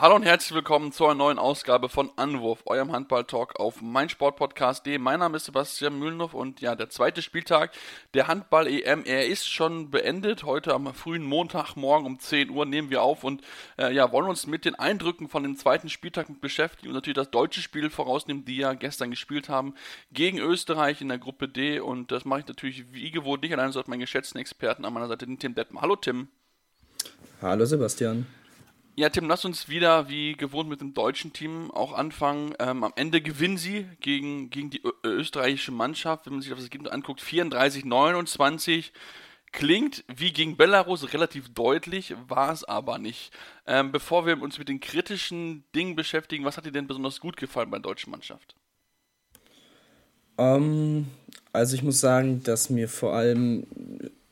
Hallo und herzlich willkommen zu einer neuen Ausgabe von Anwurf, eurem Handball-Talk auf meinsportpodcast.de. Mein Name ist Sebastian Mühlenhoff und ja, der zweite Spieltag der Handball-EM, er ist schon beendet. Heute am frühen Montagmorgen um 10 Uhr nehmen wir auf und äh, ja, wollen uns mit den Eindrücken von dem zweiten Spieltag beschäftigen und natürlich das deutsche Spiel vorausnehmen, die ja gestern gespielt haben gegen Österreich in der Gruppe D. Und das mache ich natürlich wie gewohnt nicht allein, sondern meinen geschätzten Experten an meiner Seite, den Tim Dettmann. Hallo Tim. Hallo Sebastian. Ja, Tim, lass uns wieder wie gewohnt mit dem deutschen Team auch anfangen. Ähm, am Ende gewinnen sie gegen, gegen die österreichische Mannschaft, wenn man sich das Ergebnis anguckt, 34-29. Klingt wie gegen Belarus relativ deutlich, war es aber nicht. Ähm, bevor wir uns mit den kritischen Dingen beschäftigen, was hat dir denn besonders gut gefallen bei der deutschen Mannschaft? Um, ähm, also ich muss sagen, dass mir vor allem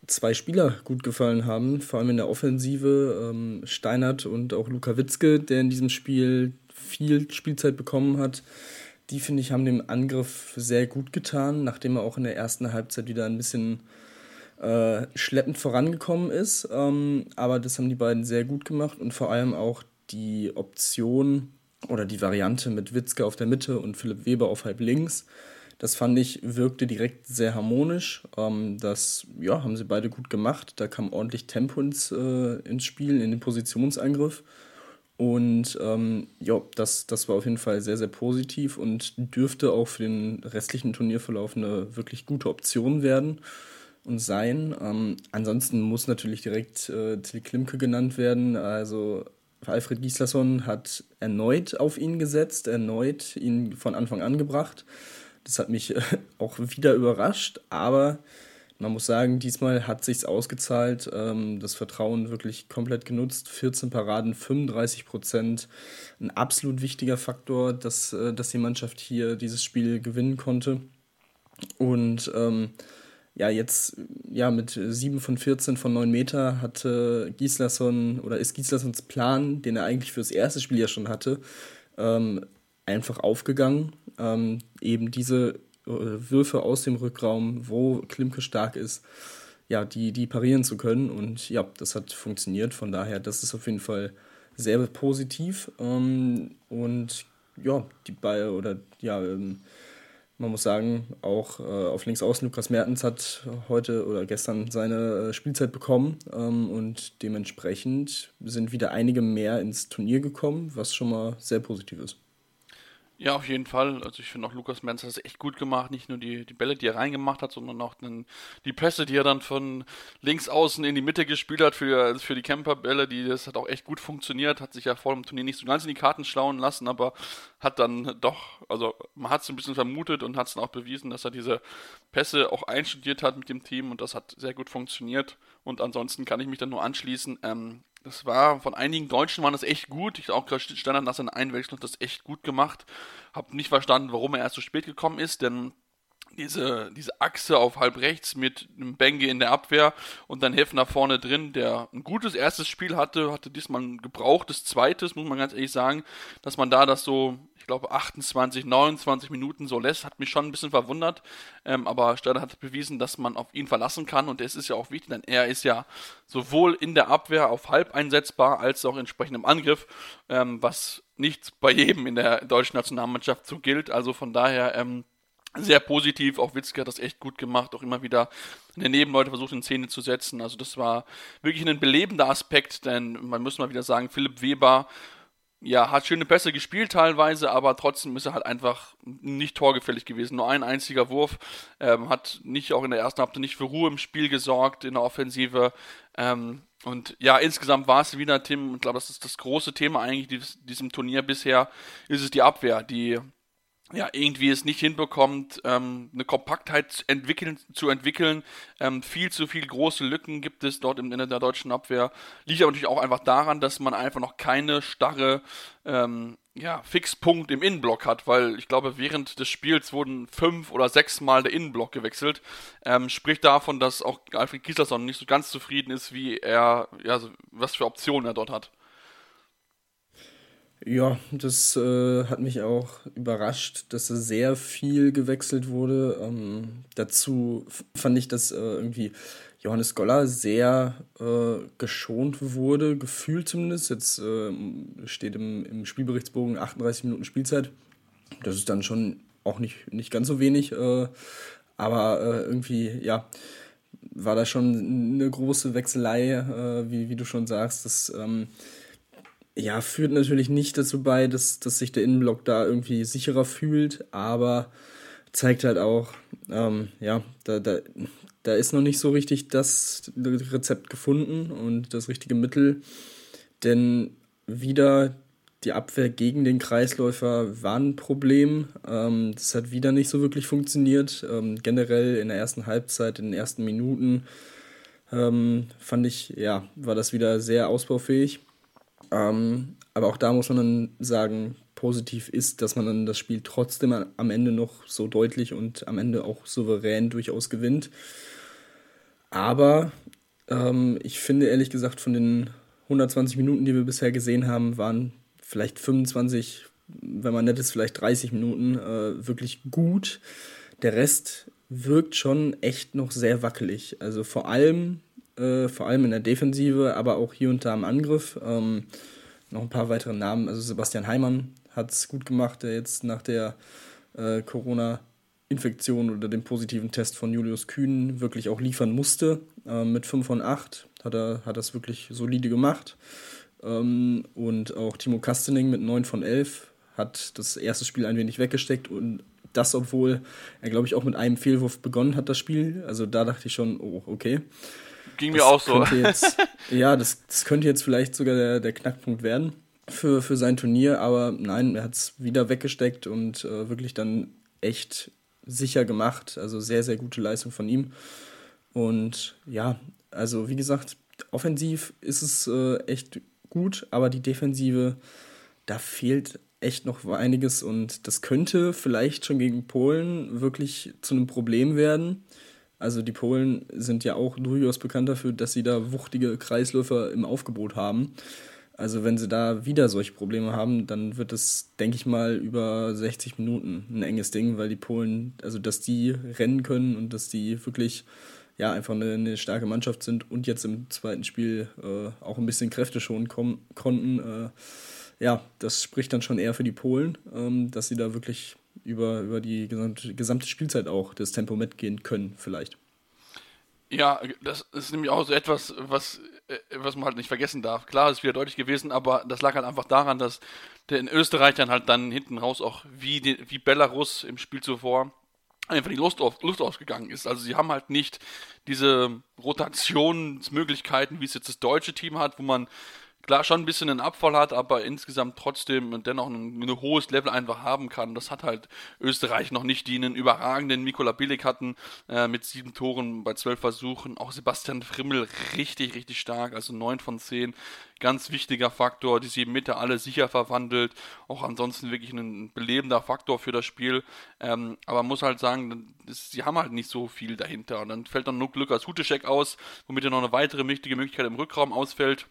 zwei Spieler gut gefallen haben, vor allem in der Offensive. Ähm, Steinert und auch Luka Witzke, der in diesem Spiel viel Spielzeit bekommen hat. Die, finde ich, haben dem Angriff sehr gut getan, nachdem er auch in der ersten Halbzeit wieder ein bisschen äh, schleppend vorangekommen ist. Ähm, aber das haben die beiden sehr gut gemacht und vor allem auch die Option oder die Variante mit Witzke auf der Mitte und Philipp Weber auf halb links das fand ich, wirkte direkt sehr harmonisch. Ähm, das ja, haben sie beide gut gemacht. Da kam ordentlich Tempo ins, äh, ins Spiel, in den Positionsangriff. Und ähm, ja, das, das war auf jeden Fall sehr, sehr positiv und dürfte auch für den restlichen Turnierverlauf eine wirklich gute Option werden und sein. Ähm, ansonsten muss natürlich direkt äh, Till Klimke genannt werden. Also Alfred Gislason hat erneut auf ihn gesetzt, erneut ihn von Anfang an gebracht. Das hat mich auch wieder überrascht, aber man muss sagen, diesmal hat sich's ausgezahlt. Ähm, das Vertrauen wirklich komplett genutzt. 14 Paraden, 35 Prozent. Ein absolut wichtiger Faktor, dass, äh, dass die Mannschaft hier dieses Spiel gewinnen konnte. Und ähm, ja, jetzt ja, mit 7 von 14 von 9 Meter hatte Gislason oder ist Gislassons Plan, den er eigentlich fürs erste Spiel ja schon hatte, ähm, einfach aufgegangen. Ähm, eben diese äh, Würfe aus dem Rückraum, wo Klimke stark ist, ja, die, die parieren zu können. Und ja, das hat funktioniert. Von daher, das ist auf jeden Fall sehr positiv. Ähm, und ja, die Ball oder ja, ähm, man muss sagen, auch äh, auf links außen Lukas Mertens hat heute oder gestern seine äh, Spielzeit bekommen ähm, und dementsprechend sind wieder einige mehr ins Turnier gekommen, was schon mal sehr positiv ist. Ja, auf jeden Fall. Also ich finde auch Lukas Menz hat es echt gut gemacht. Nicht nur die, die Bälle, die er reingemacht hat, sondern auch den, die Pässe, die er dann von links außen in die Mitte gespielt hat für, für die Camperbälle. Die, das hat auch echt gut funktioniert. Hat sich ja vor dem Turnier nicht so ganz in die Karten schlauen lassen, aber hat dann doch, also man hat es ein bisschen vermutet und hat es dann auch bewiesen, dass er diese Pässe auch einstudiert hat mit dem Team und das hat sehr gut funktioniert. Und ansonsten kann ich mich dann nur anschließen. Ähm, das war von einigen Deutschen waren das echt gut. Ich auch Standard nach seiner Einwechslung das echt gut gemacht. Hab nicht verstanden, warum er erst so spät gekommen ist, denn diese, diese Achse auf halb rechts mit einem Benge in der Abwehr und dann Heffner vorne drin, der ein gutes erstes Spiel hatte, hatte diesmal ein gebrauchtes zweites, muss man ganz ehrlich sagen, dass man da das so, ich glaube, 28, 29 Minuten so lässt, hat mich schon ein bisschen verwundert, ähm, aber Stade hat bewiesen, dass man auf ihn verlassen kann und es ist ja auch wichtig, denn er ist ja sowohl in der Abwehr auf halb einsetzbar, als auch entsprechend im Angriff, ähm, was nicht bei jedem in der deutschen Nationalmannschaft so gilt, also von daher, ähm, sehr positiv. Auch Witzke hat das echt gut gemacht, auch immer wieder in der Nebenleute versucht in Szene zu setzen. Also das war wirklich ein belebender Aspekt, denn man muss mal wieder sagen, Philipp Weber ja, hat schöne Pässe gespielt teilweise, aber trotzdem ist er halt einfach nicht torgefällig gewesen. Nur ein einziger Wurf, ähm, hat nicht auch in der ersten Halbzeit nicht für Ruhe im Spiel gesorgt, in der Offensive. Ähm, und ja, insgesamt war es wieder, Tim, ich glaube, das ist das große Thema eigentlich dieses, diesem Turnier bisher, ist es die Abwehr, die ja, irgendwie es nicht hinbekommt, ähm, eine Kompaktheit entwickeln, zu entwickeln. Ähm, viel zu viele große Lücken gibt es dort im Ende der deutschen Abwehr. Liegt aber natürlich auch einfach daran, dass man einfach noch keine starre ähm, ja, Fixpunkt im Innenblock hat, weil ich glaube, während des Spiels wurden fünf oder sechs Mal der Innenblock gewechselt. Ähm, spricht davon, dass auch Alfred Gislason nicht so ganz zufrieden ist, wie er, ja, was für Optionen er dort hat. Ja, das äh, hat mich auch überrascht, dass sehr viel gewechselt wurde. Ähm, dazu fand ich, dass äh, irgendwie Johannes Goller sehr äh, geschont wurde, gefühlt zumindest. Jetzt äh, steht im, im Spielberichtsbogen 38 Minuten Spielzeit. Das ist dann schon auch nicht, nicht ganz so wenig, äh, aber äh, irgendwie, ja, war da schon eine große Wechselei, äh, wie, wie du schon sagst. Das ähm, ja, führt natürlich nicht dazu bei, dass, dass sich der Innenblock da irgendwie sicherer fühlt, aber zeigt halt auch, ähm, ja, da, da, da ist noch nicht so richtig das Rezept gefunden und das richtige Mittel. Denn wieder die Abwehr gegen den Kreisläufer war ein Problem. Ähm, das hat wieder nicht so wirklich funktioniert. Ähm, generell in der ersten Halbzeit, in den ersten Minuten ähm, fand ich, ja, war das wieder sehr ausbaufähig. Ähm, aber auch da muss man dann sagen, positiv ist, dass man dann das Spiel trotzdem am Ende noch so deutlich und am Ende auch souverän durchaus gewinnt. Aber ähm, ich finde ehrlich gesagt, von den 120 Minuten, die wir bisher gesehen haben, waren vielleicht 25, wenn man nett ist, vielleicht 30 Minuten äh, wirklich gut. Der Rest wirkt schon echt noch sehr wackelig. Also vor allem, äh, vor allem in der Defensive, aber auch hier und da im Angriff. Ähm, noch ein paar weitere Namen. Also Sebastian Heimann hat es gut gemacht, der jetzt nach der äh, Corona- Infektion oder dem positiven Test von Julius Kühn wirklich auch liefern musste. Ähm, mit 5 von 8 hat er hat das wirklich solide gemacht. Ähm, und auch Timo Kastening mit 9 von 11 hat das erste Spiel ein wenig weggesteckt und das, obwohl er, glaube ich, auch mit einem Fehlwurf begonnen hat, das Spiel. Also da dachte ich schon, oh, okay. Ging mir auch so. Jetzt, ja, das, das könnte jetzt vielleicht sogar der, der Knackpunkt werden für, für sein Turnier, aber nein, er hat es wieder weggesteckt und äh, wirklich dann echt sicher gemacht. Also sehr, sehr gute Leistung von ihm. Und ja, also wie gesagt, offensiv ist es äh, echt gut, aber die Defensive, da fehlt echt noch einiges und das könnte vielleicht schon gegen Polen wirklich zu einem Problem werden. Also die Polen sind ja auch durchaus bekannt dafür, dass sie da wuchtige Kreisläufer im Aufgebot haben. Also wenn sie da wieder solche Probleme haben, dann wird es, denke ich mal, über 60 Minuten ein enges Ding, weil die Polen, also dass die rennen können und dass die wirklich ja einfach eine, eine starke Mannschaft sind und jetzt im zweiten Spiel äh, auch ein bisschen Kräfte schon kommen, konnten. Äh, ja, das spricht dann schon eher für die Polen, ähm, dass sie da wirklich über, über die gesamte, gesamte Spielzeit auch das Tempo mitgehen können, vielleicht. Ja, das ist nämlich auch so etwas, was äh, was man halt nicht vergessen darf. Klar, ist wieder deutlich gewesen, aber das lag halt einfach daran, dass der in Österreich dann halt dann hinten raus auch wie, die, wie Belarus im Spiel zuvor einfach die Lust, auf, Lust ausgegangen ist. Also sie haben halt nicht diese Rotationsmöglichkeiten, wie es jetzt das deutsche Team hat, wo man klar schon ein bisschen einen Abfall hat, aber insgesamt trotzdem dennoch ein, ein, hohes Level einfach haben kann. Das hat halt Österreich noch nicht, die einen überragenden Mikola Billig hatten äh, mit sieben Toren bei zwölf Versuchen. Auch Sebastian Frimmel richtig, richtig stark, also neun von zehn. Ganz wichtiger Faktor, die sieben Meter alle sicher verwandelt. Auch ansonsten wirklich ein belebender Faktor für das Spiel. Ähm, aber man muss halt sagen, das, sie haben halt nicht so viel dahinter. Und dann fällt dann nur Lukas Huteschek aus, womit er noch eine weitere wichtige Möglichkeit im Rückraum ausfällt.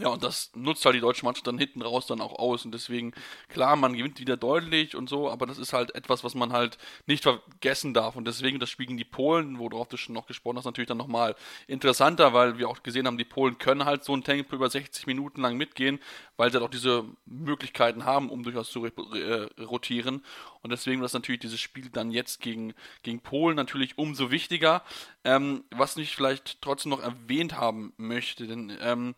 Ja, und das nutzt halt die deutsche Mannschaft dann hinten raus dann auch aus. Und deswegen, klar, man gewinnt wieder deutlich und so, aber das ist halt etwas, was man halt nicht vergessen darf. Und deswegen das Spiel die Polen, worauf du schon noch gesprochen hast, natürlich dann nochmal interessanter, weil wir auch gesehen haben, die Polen können halt so ein Tempo über 60 Minuten lang mitgehen, weil sie halt auch diese Möglichkeiten haben, um durchaus zu äh, rotieren. Und deswegen ist natürlich dieses Spiel dann jetzt gegen, gegen Polen natürlich umso wichtiger. Ähm, was ich vielleicht trotzdem noch erwähnt haben möchte, denn ähm,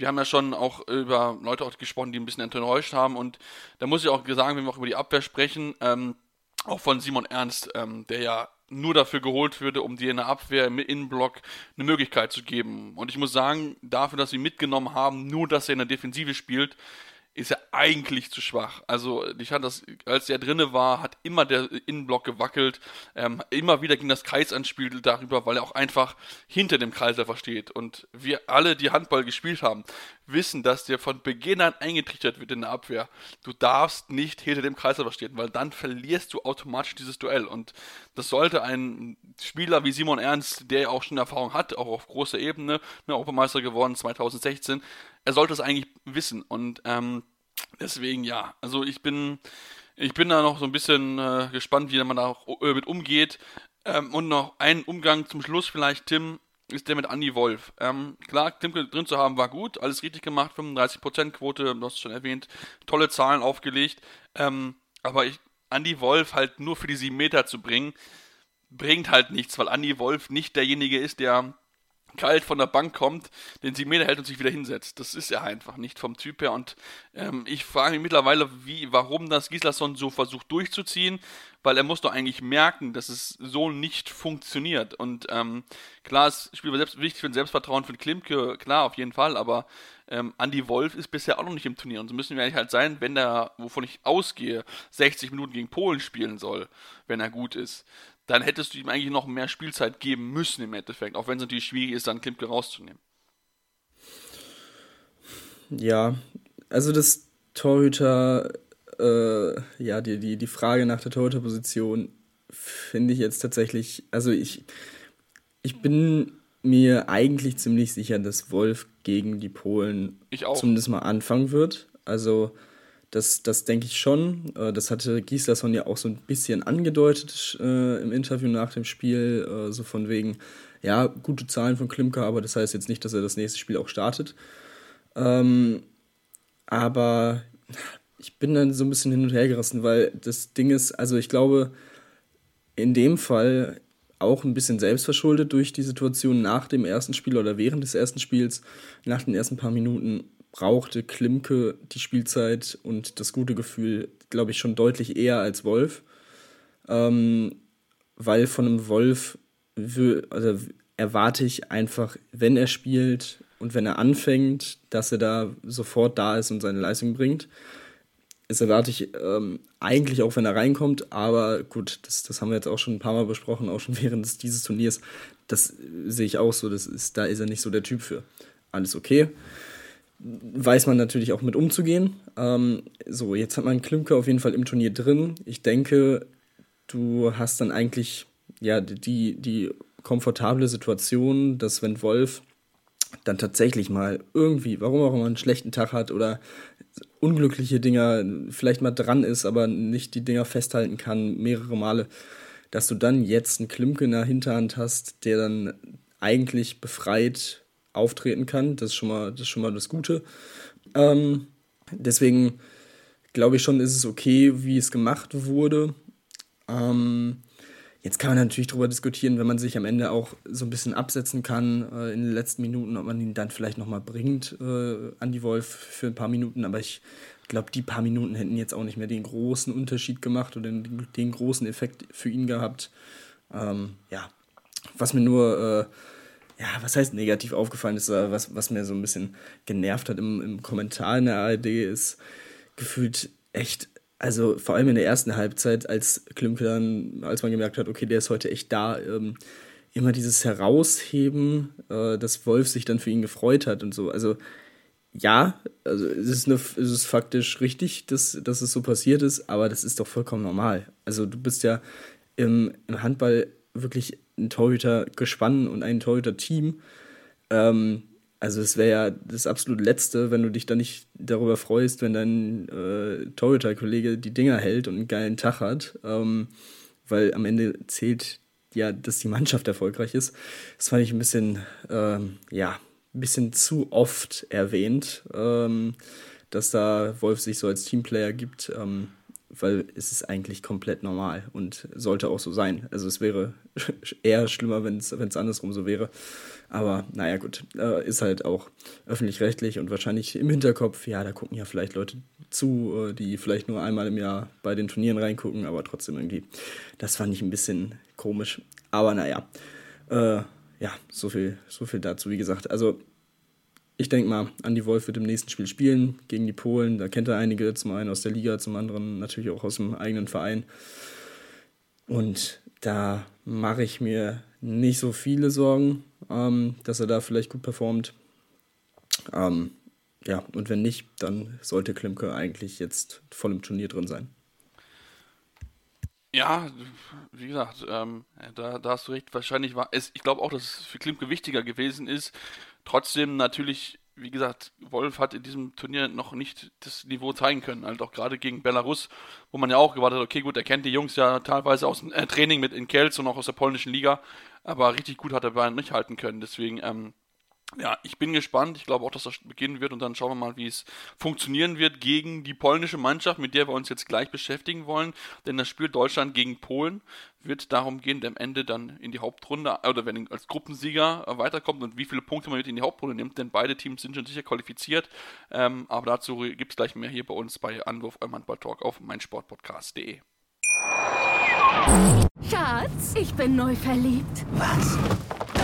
wir haben ja schon auch über Leute auch gesprochen, die ein bisschen enttäuscht haben. Und da muss ich auch sagen, wenn wir auch über die Abwehr sprechen, ähm, auch von Simon Ernst, ähm, der ja nur dafür geholt würde, um dir in der Abwehr im Innenblock eine Möglichkeit zu geben. Und ich muss sagen, dafür, dass sie mitgenommen haben, nur dass er in der Defensive spielt, ist er eigentlich zu schwach. Also ich hatte das, als er drinne war, hat immer der Innenblock gewackelt, ähm, immer wieder ging das Kreisanspiel darüber, weil er auch einfach hinter dem Kreiser steht. Und wir alle, die Handball gespielt haben, wissen, dass der von Beginn an eingetrichtert wird in der Abwehr. Du darfst nicht hinter dem Kreiser stehen, weil dann verlierst du automatisch dieses Duell. Und das sollte ein Spieler wie Simon Ernst, der ja auch schon Erfahrung hat, auch auf großer Ebene, ne, Europameister geworden 2016, er sollte es eigentlich wissen. Und ähm, Deswegen ja, also ich bin, ich bin da noch so ein bisschen äh, gespannt, wie man da auch äh, mit umgeht. Ähm, und noch ein Umgang zum Schluss vielleicht, Tim, ist der mit Andy Wolf. Ähm, klar, Tim drin zu haben war gut, alles richtig gemacht, 35% Quote, du hast es schon erwähnt, tolle Zahlen aufgelegt. Ähm, aber ich, Andy Wolf halt nur für die 7 Meter zu bringen, bringt halt nichts, weil Andy Wolf nicht derjenige ist, der kalt von der Bank kommt, den 7 Meter hält und sich wieder hinsetzt. Das ist er einfach nicht vom Typ her. Und ähm, ich frage mich mittlerweile, wie, warum das Gislason so versucht durchzuziehen, weil er muss doch eigentlich merken, dass es so nicht funktioniert. Und ähm, klar, es spielt selbst, wichtig für ein Selbstvertrauen für den Klimke, klar, auf jeden Fall, aber ähm, Andy Wolf ist bisher auch noch nicht im Turnier. Und so müssen wir eigentlich halt sein, wenn der, wovon ich ausgehe, 60 Minuten gegen Polen spielen soll, wenn er gut ist dann hättest du ihm eigentlich noch mehr Spielzeit geben müssen im Endeffekt, auch wenn es natürlich schwierig ist, dann Klimke rauszunehmen. Ja, also das Torhüter, äh, ja, die, die, die Frage nach der Torhüterposition finde ich jetzt tatsächlich, also ich, ich bin mir eigentlich ziemlich sicher, dass Wolf gegen die Polen zumindest mal anfangen wird. Also das, das denke ich schon. Äh, das hatte Gislason ja auch so ein bisschen angedeutet äh, im Interview nach dem Spiel, äh, so von wegen, ja, gute Zahlen von Klimka, aber das heißt jetzt nicht, dass er das nächste Spiel auch startet. Ähm, aber ich bin dann so ein bisschen hin und her gerissen, weil das Ding ist, also ich glaube, in dem Fall auch ein bisschen selbstverschuldet durch die Situation nach dem ersten Spiel oder während des ersten Spiels, nach den ersten paar Minuten brauchte Klimke die Spielzeit und das gute Gefühl, glaube ich, schon deutlich eher als Wolf. Ähm, weil von einem Wolf also erwarte ich einfach, wenn er spielt und wenn er anfängt, dass er da sofort da ist und seine Leistung bringt. Das erwarte ich ähm, eigentlich auch, wenn er reinkommt, aber gut, das, das haben wir jetzt auch schon ein paar Mal besprochen, auch schon während dieses Turniers. Das sehe ich auch so, das ist, da ist er nicht so der Typ für. Alles okay weiß man natürlich auch mit umzugehen. Ähm, so, jetzt hat man Klimke auf jeden Fall im Turnier drin. Ich denke, du hast dann eigentlich ja die, die komfortable Situation, dass wenn Wolf dann tatsächlich mal irgendwie, warum auch immer, einen schlechten Tag hat oder unglückliche Dinger vielleicht mal dran ist, aber nicht die Dinger festhalten kann, mehrere Male, dass du dann jetzt einen Klimke in der Hinterhand hast, der dann eigentlich befreit auftreten kann. Das ist schon mal das, schon mal das Gute. Ähm, deswegen glaube ich schon, ist es okay, wie es gemacht wurde. Ähm, jetzt kann man natürlich darüber diskutieren, wenn man sich am Ende auch so ein bisschen absetzen kann äh, in den letzten Minuten, ob man ihn dann vielleicht nochmal bringt äh, an die Wolf für ein paar Minuten. Aber ich glaube, die paar Minuten hätten jetzt auch nicht mehr den großen Unterschied gemacht oder den, den großen Effekt für ihn gehabt. Ähm, ja, was mir nur äh, ja, was heißt negativ aufgefallen ist, was, was mir so ein bisschen genervt hat im, im Kommentar in der ARD, ist gefühlt echt, also vor allem in der ersten Halbzeit, als Klimke dann, als man gemerkt hat, okay, der ist heute echt da, ähm, immer dieses Herausheben, äh, dass Wolf sich dann für ihn gefreut hat und so. Also ja, also es ist, eine, es ist faktisch richtig, dass, dass es so passiert ist, aber das ist doch vollkommen normal. Also du bist ja im, im Handball wirklich ein Torhüter-Gespann und ein Torhüter-Team. Ähm, also es wäre ja das absolut Letzte, wenn du dich da nicht darüber freust, wenn dein äh, Torhüter-Kollege die Dinger hält und einen geilen Tag hat. Ähm, weil am Ende zählt ja, dass die Mannschaft erfolgreich ist. Das fand ich ein bisschen, ähm, ja, ein bisschen zu oft erwähnt, ähm, dass da Wolf sich so als Teamplayer gibt. Ähm, weil es ist eigentlich komplett normal und sollte auch so sein. Also es wäre eher schlimmer, wenn es andersrum so wäre. Aber naja, gut, äh, ist halt auch öffentlich-rechtlich und wahrscheinlich im Hinterkopf, ja, da gucken ja vielleicht Leute zu, äh, die vielleicht nur einmal im Jahr bei den Turnieren reingucken, aber trotzdem irgendwie, das fand ich ein bisschen komisch. Aber naja, äh, ja, so viel, so viel dazu, wie gesagt. Also ich denke mal, Andy Wolf wird im nächsten Spiel spielen gegen die Polen. Da kennt er einige, zum einen aus der Liga, zum anderen natürlich auch aus dem eigenen Verein. Und da mache ich mir nicht so viele Sorgen, ähm, dass er da vielleicht gut performt. Ähm, ja, und wenn nicht, dann sollte Klimke eigentlich jetzt voll im Turnier drin sein. Ja, wie gesagt, ähm, da, da hast du recht. Wahrscheinlich war es, ich glaube auch, dass es für Klimke wichtiger gewesen ist, Trotzdem natürlich wie gesagt, Wolf hat in diesem Turnier noch nicht das Niveau zeigen können. Halt auch gerade gegen Belarus, wo man ja auch gewartet hat, okay, gut, er kennt die Jungs ja teilweise aus dem äh, Training mit in Kelz und auch aus der polnischen Liga, aber richtig gut hat er bei nicht halten können. Deswegen, ähm, ja, ich bin gespannt. Ich glaube auch, dass das beginnen wird und dann schauen wir mal, wie es funktionieren wird gegen die polnische Mannschaft, mit der wir uns jetzt gleich beschäftigen wollen. Denn das Spiel Deutschland gegen Polen wird darum gehen, der am Ende dann in die Hauptrunde oder wenn als Gruppensieger weiterkommt und wie viele Punkte man mit in die Hauptrunde nimmt. Denn beide Teams sind schon sicher qualifiziert. Ähm, aber dazu gibt es gleich mehr hier bei uns bei Anwurf eurem Handball-Talk auf meinsportpodcast.de. Schatz, ich bin neu verliebt. Was?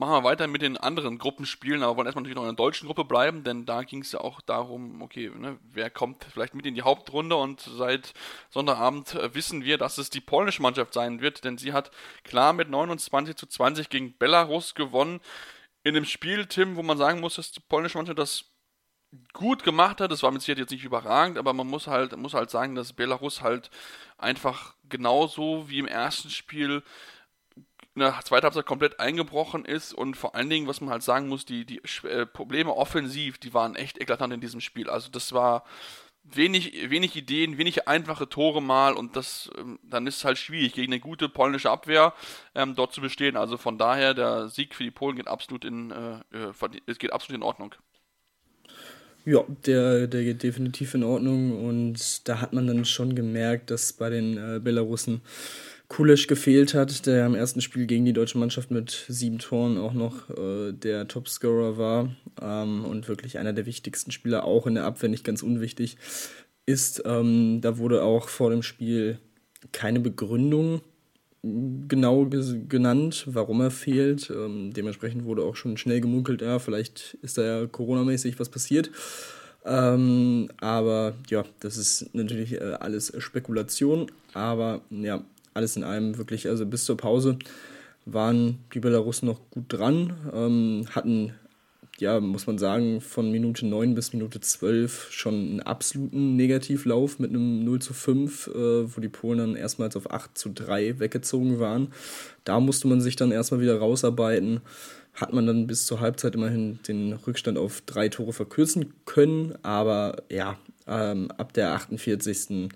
machen wir weiter mit den anderen Gruppenspielen, aber wollen erstmal natürlich noch in der deutschen Gruppe bleiben, denn da ging es ja auch darum, okay, ne, wer kommt vielleicht mit in die Hauptrunde und seit Sonntagabend äh, wissen wir, dass es die polnische Mannschaft sein wird, denn sie hat klar mit 29 zu 20 gegen Belarus gewonnen. In dem Spiel, Tim, wo man sagen muss, dass die polnische Mannschaft das gut gemacht hat. Das war mit Sicherheit jetzt nicht überragend, aber man muss halt, muss halt sagen, dass Belarus halt einfach genauso wie im ersten Spiel in der zweiten Halbzeit komplett eingebrochen ist und vor allen Dingen, was man halt sagen muss, die, die äh, Probleme offensiv, die waren echt eklatant in diesem Spiel. Also das war wenig, wenig Ideen, wenig einfache Tore mal und das, ähm, dann ist es halt schwierig, gegen eine gute polnische Abwehr ähm, dort zu bestehen. Also von daher, der Sieg für die Polen geht absolut in, äh, äh es geht absolut in Ordnung. Ja, der, der geht definitiv in Ordnung und da hat man dann schon gemerkt, dass bei den äh, Belarussen Kulisch gefehlt hat, der im ersten Spiel gegen die deutsche Mannschaft mit sieben Toren auch noch äh, der Topscorer war ähm, und wirklich einer der wichtigsten Spieler, auch in der Abwehr nicht ganz unwichtig ist. Ähm, da wurde auch vor dem Spiel keine Begründung genau genannt, warum er fehlt. Ähm, dementsprechend wurde auch schon schnell gemunkelt, ja, vielleicht ist da ja coronamäßig was passiert. Ähm, aber ja, das ist natürlich äh, alles Spekulation. Aber ja, alles in allem wirklich, also bis zur Pause waren die Belarussen noch gut dran, ähm, hatten ja, muss man sagen, von Minute 9 bis Minute 12 schon einen absoluten Negativlauf mit einem 0 zu 5, äh, wo die Polen dann erstmals auf 8 zu 3 weggezogen waren. Da musste man sich dann erstmal wieder rausarbeiten. Hat man dann bis zur Halbzeit immerhin den Rückstand auf drei Tore verkürzen können, aber ja, ähm, ab der 48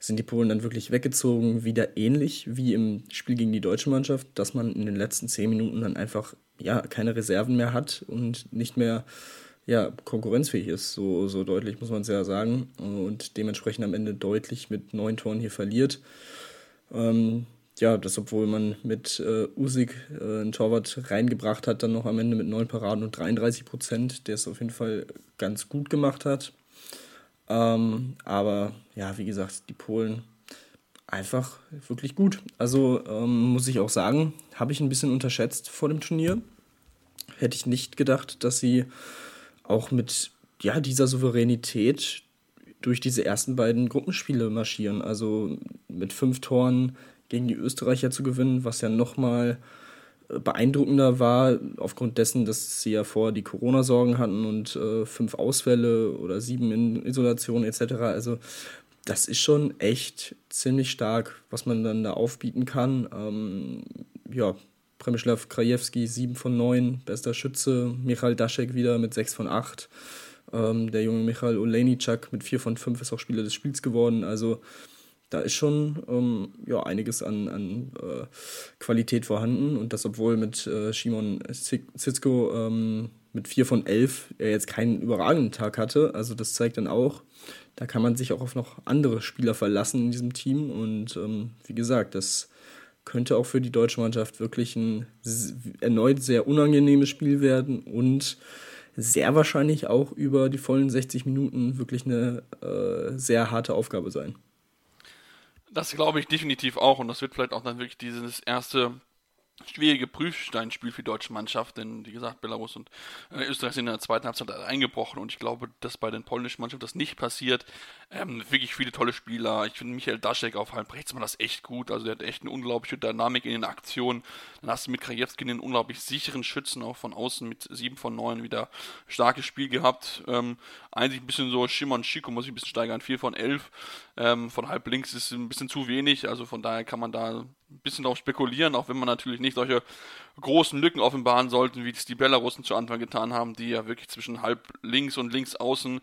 sind die Polen dann wirklich weggezogen, wieder ähnlich wie im Spiel gegen die deutsche Mannschaft, dass man in den letzten zehn Minuten dann einfach ja keine Reserven mehr hat und nicht mehr ja, konkurrenzfähig ist, so, so deutlich muss man es ja sagen. Und dementsprechend am Ende deutlich mit neun Toren hier verliert. Ähm, ja, das obwohl man mit äh, Usik äh, einen Torwart reingebracht hat, dann noch am Ende mit neun Paraden und 33 Prozent, der es auf jeden Fall ganz gut gemacht hat. Ähm, aber ja, wie gesagt, die Polen einfach wirklich gut. Also ähm, muss ich auch sagen, habe ich ein bisschen unterschätzt vor dem Turnier. Hätte ich nicht gedacht, dass sie auch mit ja, dieser Souveränität durch diese ersten beiden Gruppenspiele marschieren. Also mit fünf Toren gegen die Österreicher zu gewinnen, was ja nochmal beeindruckender war, aufgrund dessen, dass sie ja vorher die Corona-Sorgen hatten und äh, fünf Ausfälle oder sieben in Isolation etc. Also das ist schon echt ziemlich stark, was man dann da aufbieten kann. Ähm, ja, Premislav Krajewski 7 von 9, bester Schütze. Michal Daschek wieder mit 6 von 8. Ähm, der junge Michal Olejniczak mit 4 von 5 ist auch Spieler des Spiels geworden. Also da ist schon ähm, ja, einiges an, an äh, Qualität vorhanden und das, obwohl mit äh, Shimon Zizko ähm, mit 4 von 11 er jetzt keinen überragenden Tag hatte. Also das zeigt dann auch, da kann man sich auch auf noch andere Spieler verlassen in diesem Team und ähm, wie gesagt, das könnte auch für die deutsche Mannschaft wirklich ein erneut sehr unangenehmes Spiel werden und sehr wahrscheinlich auch über die vollen 60 Minuten wirklich eine äh, sehr harte Aufgabe sein. Das glaube ich definitiv auch und das wird vielleicht auch dann wirklich dieses erste schwierige Prüfsteinspiel für die deutsche Mannschaft, denn wie gesagt, Belarus und äh, Österreich sind in der zweiten Halbzeit eingebrochen und ich glaube, dass bei den polnischen Mannschaften das nicht passiert. Ähm, wirklich viele tolle Spieler. Ich finde Michael Daschek auf halb das echt gut. Also der hat echt eine unglaubliche Dynamik in den Aktionen. Dann hast du mit Krajewski einen unglaublich sicheren Schützen auch von außen mit 7 von 9 wieder starkes Spiel gehabt. Ähm, eigentlich ein bisschen so Shimon Chico muss ich ein bisschen steigern. 4 von 11 ähm, von halb links ist ein bisschen zu wenig. Also von daher kann man da ein bisschen darauf spekulieren, auch wenn man natürlich nicht solche großen Lücken offenbaren sollte, wie es die Belarussen zu Anfang getan haben, die ja wirklich zwischen halb links und links außen,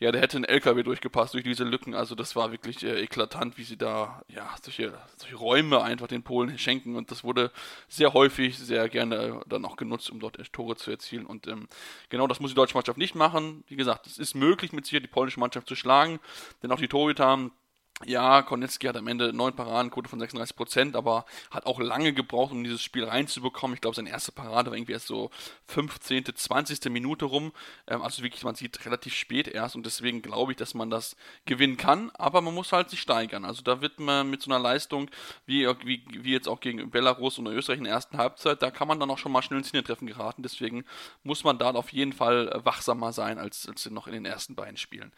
ja, der hätte ein LKW durchgepasst durch diese Lücken. Also das war wirklich äh, eklatant, wie sie da, ja, solche, solche Räume einfach den Polen schenken. Und das wurde sehr häufig, sehr gerne dann auch genutzt, um dort Tore zu erzielen. Und ähm, genau das muss die deutsche Mannschaft nicht machen. Wie gesagt, es ist möglich, mit sich die polnische Mannschaft zu schlagen, denn auch die Torhüter ja, Konecki hat am Ende 9 Paradenquote von 36%, aber hat auch lange gebraucht, um dieses Spiel reinzubekommen. Ich glaube, seine erste Parade war irgendwie erst so 15., 20. Minute rum. Ähm, also wirklich, man sieht relativ spät erst und deswegen glaube ich, dass man das gewinnen kann, aber man muss halt sich steigern. Also da wird man mit so einer Leistung, wie, wie, wie jetzt auch gegen Belarus und Österreich in der ersten Halbzeit, da kann man dann auch schon mal schnell ins Hintertreffen geraten. Deswegen muss man da auf jeden Fall wachsamer sein, als, als noch in den ersten beiden Spielen.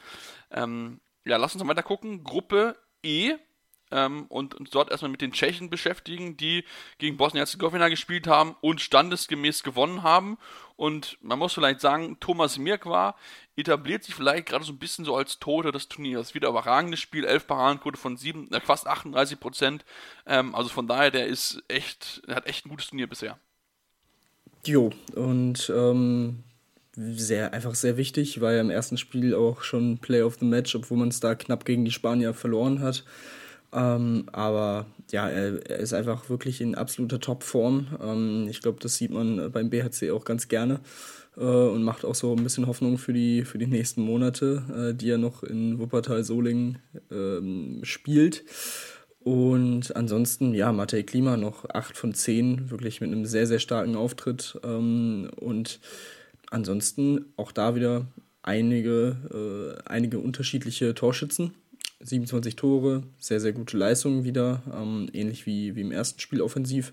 Ähm, ja, lass uns mal weiter gucken. Gruppe E. Ähm, und uns dort erstmal mit den Tschechen beschäftigen, die gegen Bosnien-Herzegowina gespielt haben und standesgemäß gewonnen haben. Und man muss vielleicht sagen, Thomas Mirkwa etabliert sich vielleicht gerade so ein bisschen so als Tote des Turniers. Wieder überragendes Spiel, 11 Paradenquote von 7, äh, fast 38 Prozent. Ähm, also von daher, der ist echt, der hat echt ein gutes Turnier bisher. Jo, und ähm, sehr, einfach sehr wichtig, war ja im ersten Spiel auch schon Play of the Match, obwohl man es da knapp gegen die Spanier verloren hat. Ähm, aber ja, er, er, ist einfach wirklich in absoluter Topform. Ähm, ich glaube, das sieht man beim BHC auch ganz gerne äh, und macht auch so ein bisschen Hoffnung für die, für die nächsten Monate, äh, die er noch in Wuppertal-Solingen ähm, spielt. Und ansonsten, ja, Matej Klima noch 8 von 10, wirklich mit einem sehr, sehr starken Auftritt. Ähm, und ansonsten auch da wieder einige, äh, einige unterschiedliche Torschützen. 27 Tore, sehr, sehr gute Leistungen wieder, ähm, ähnlich wie, wie im ersten Spiel offensiv.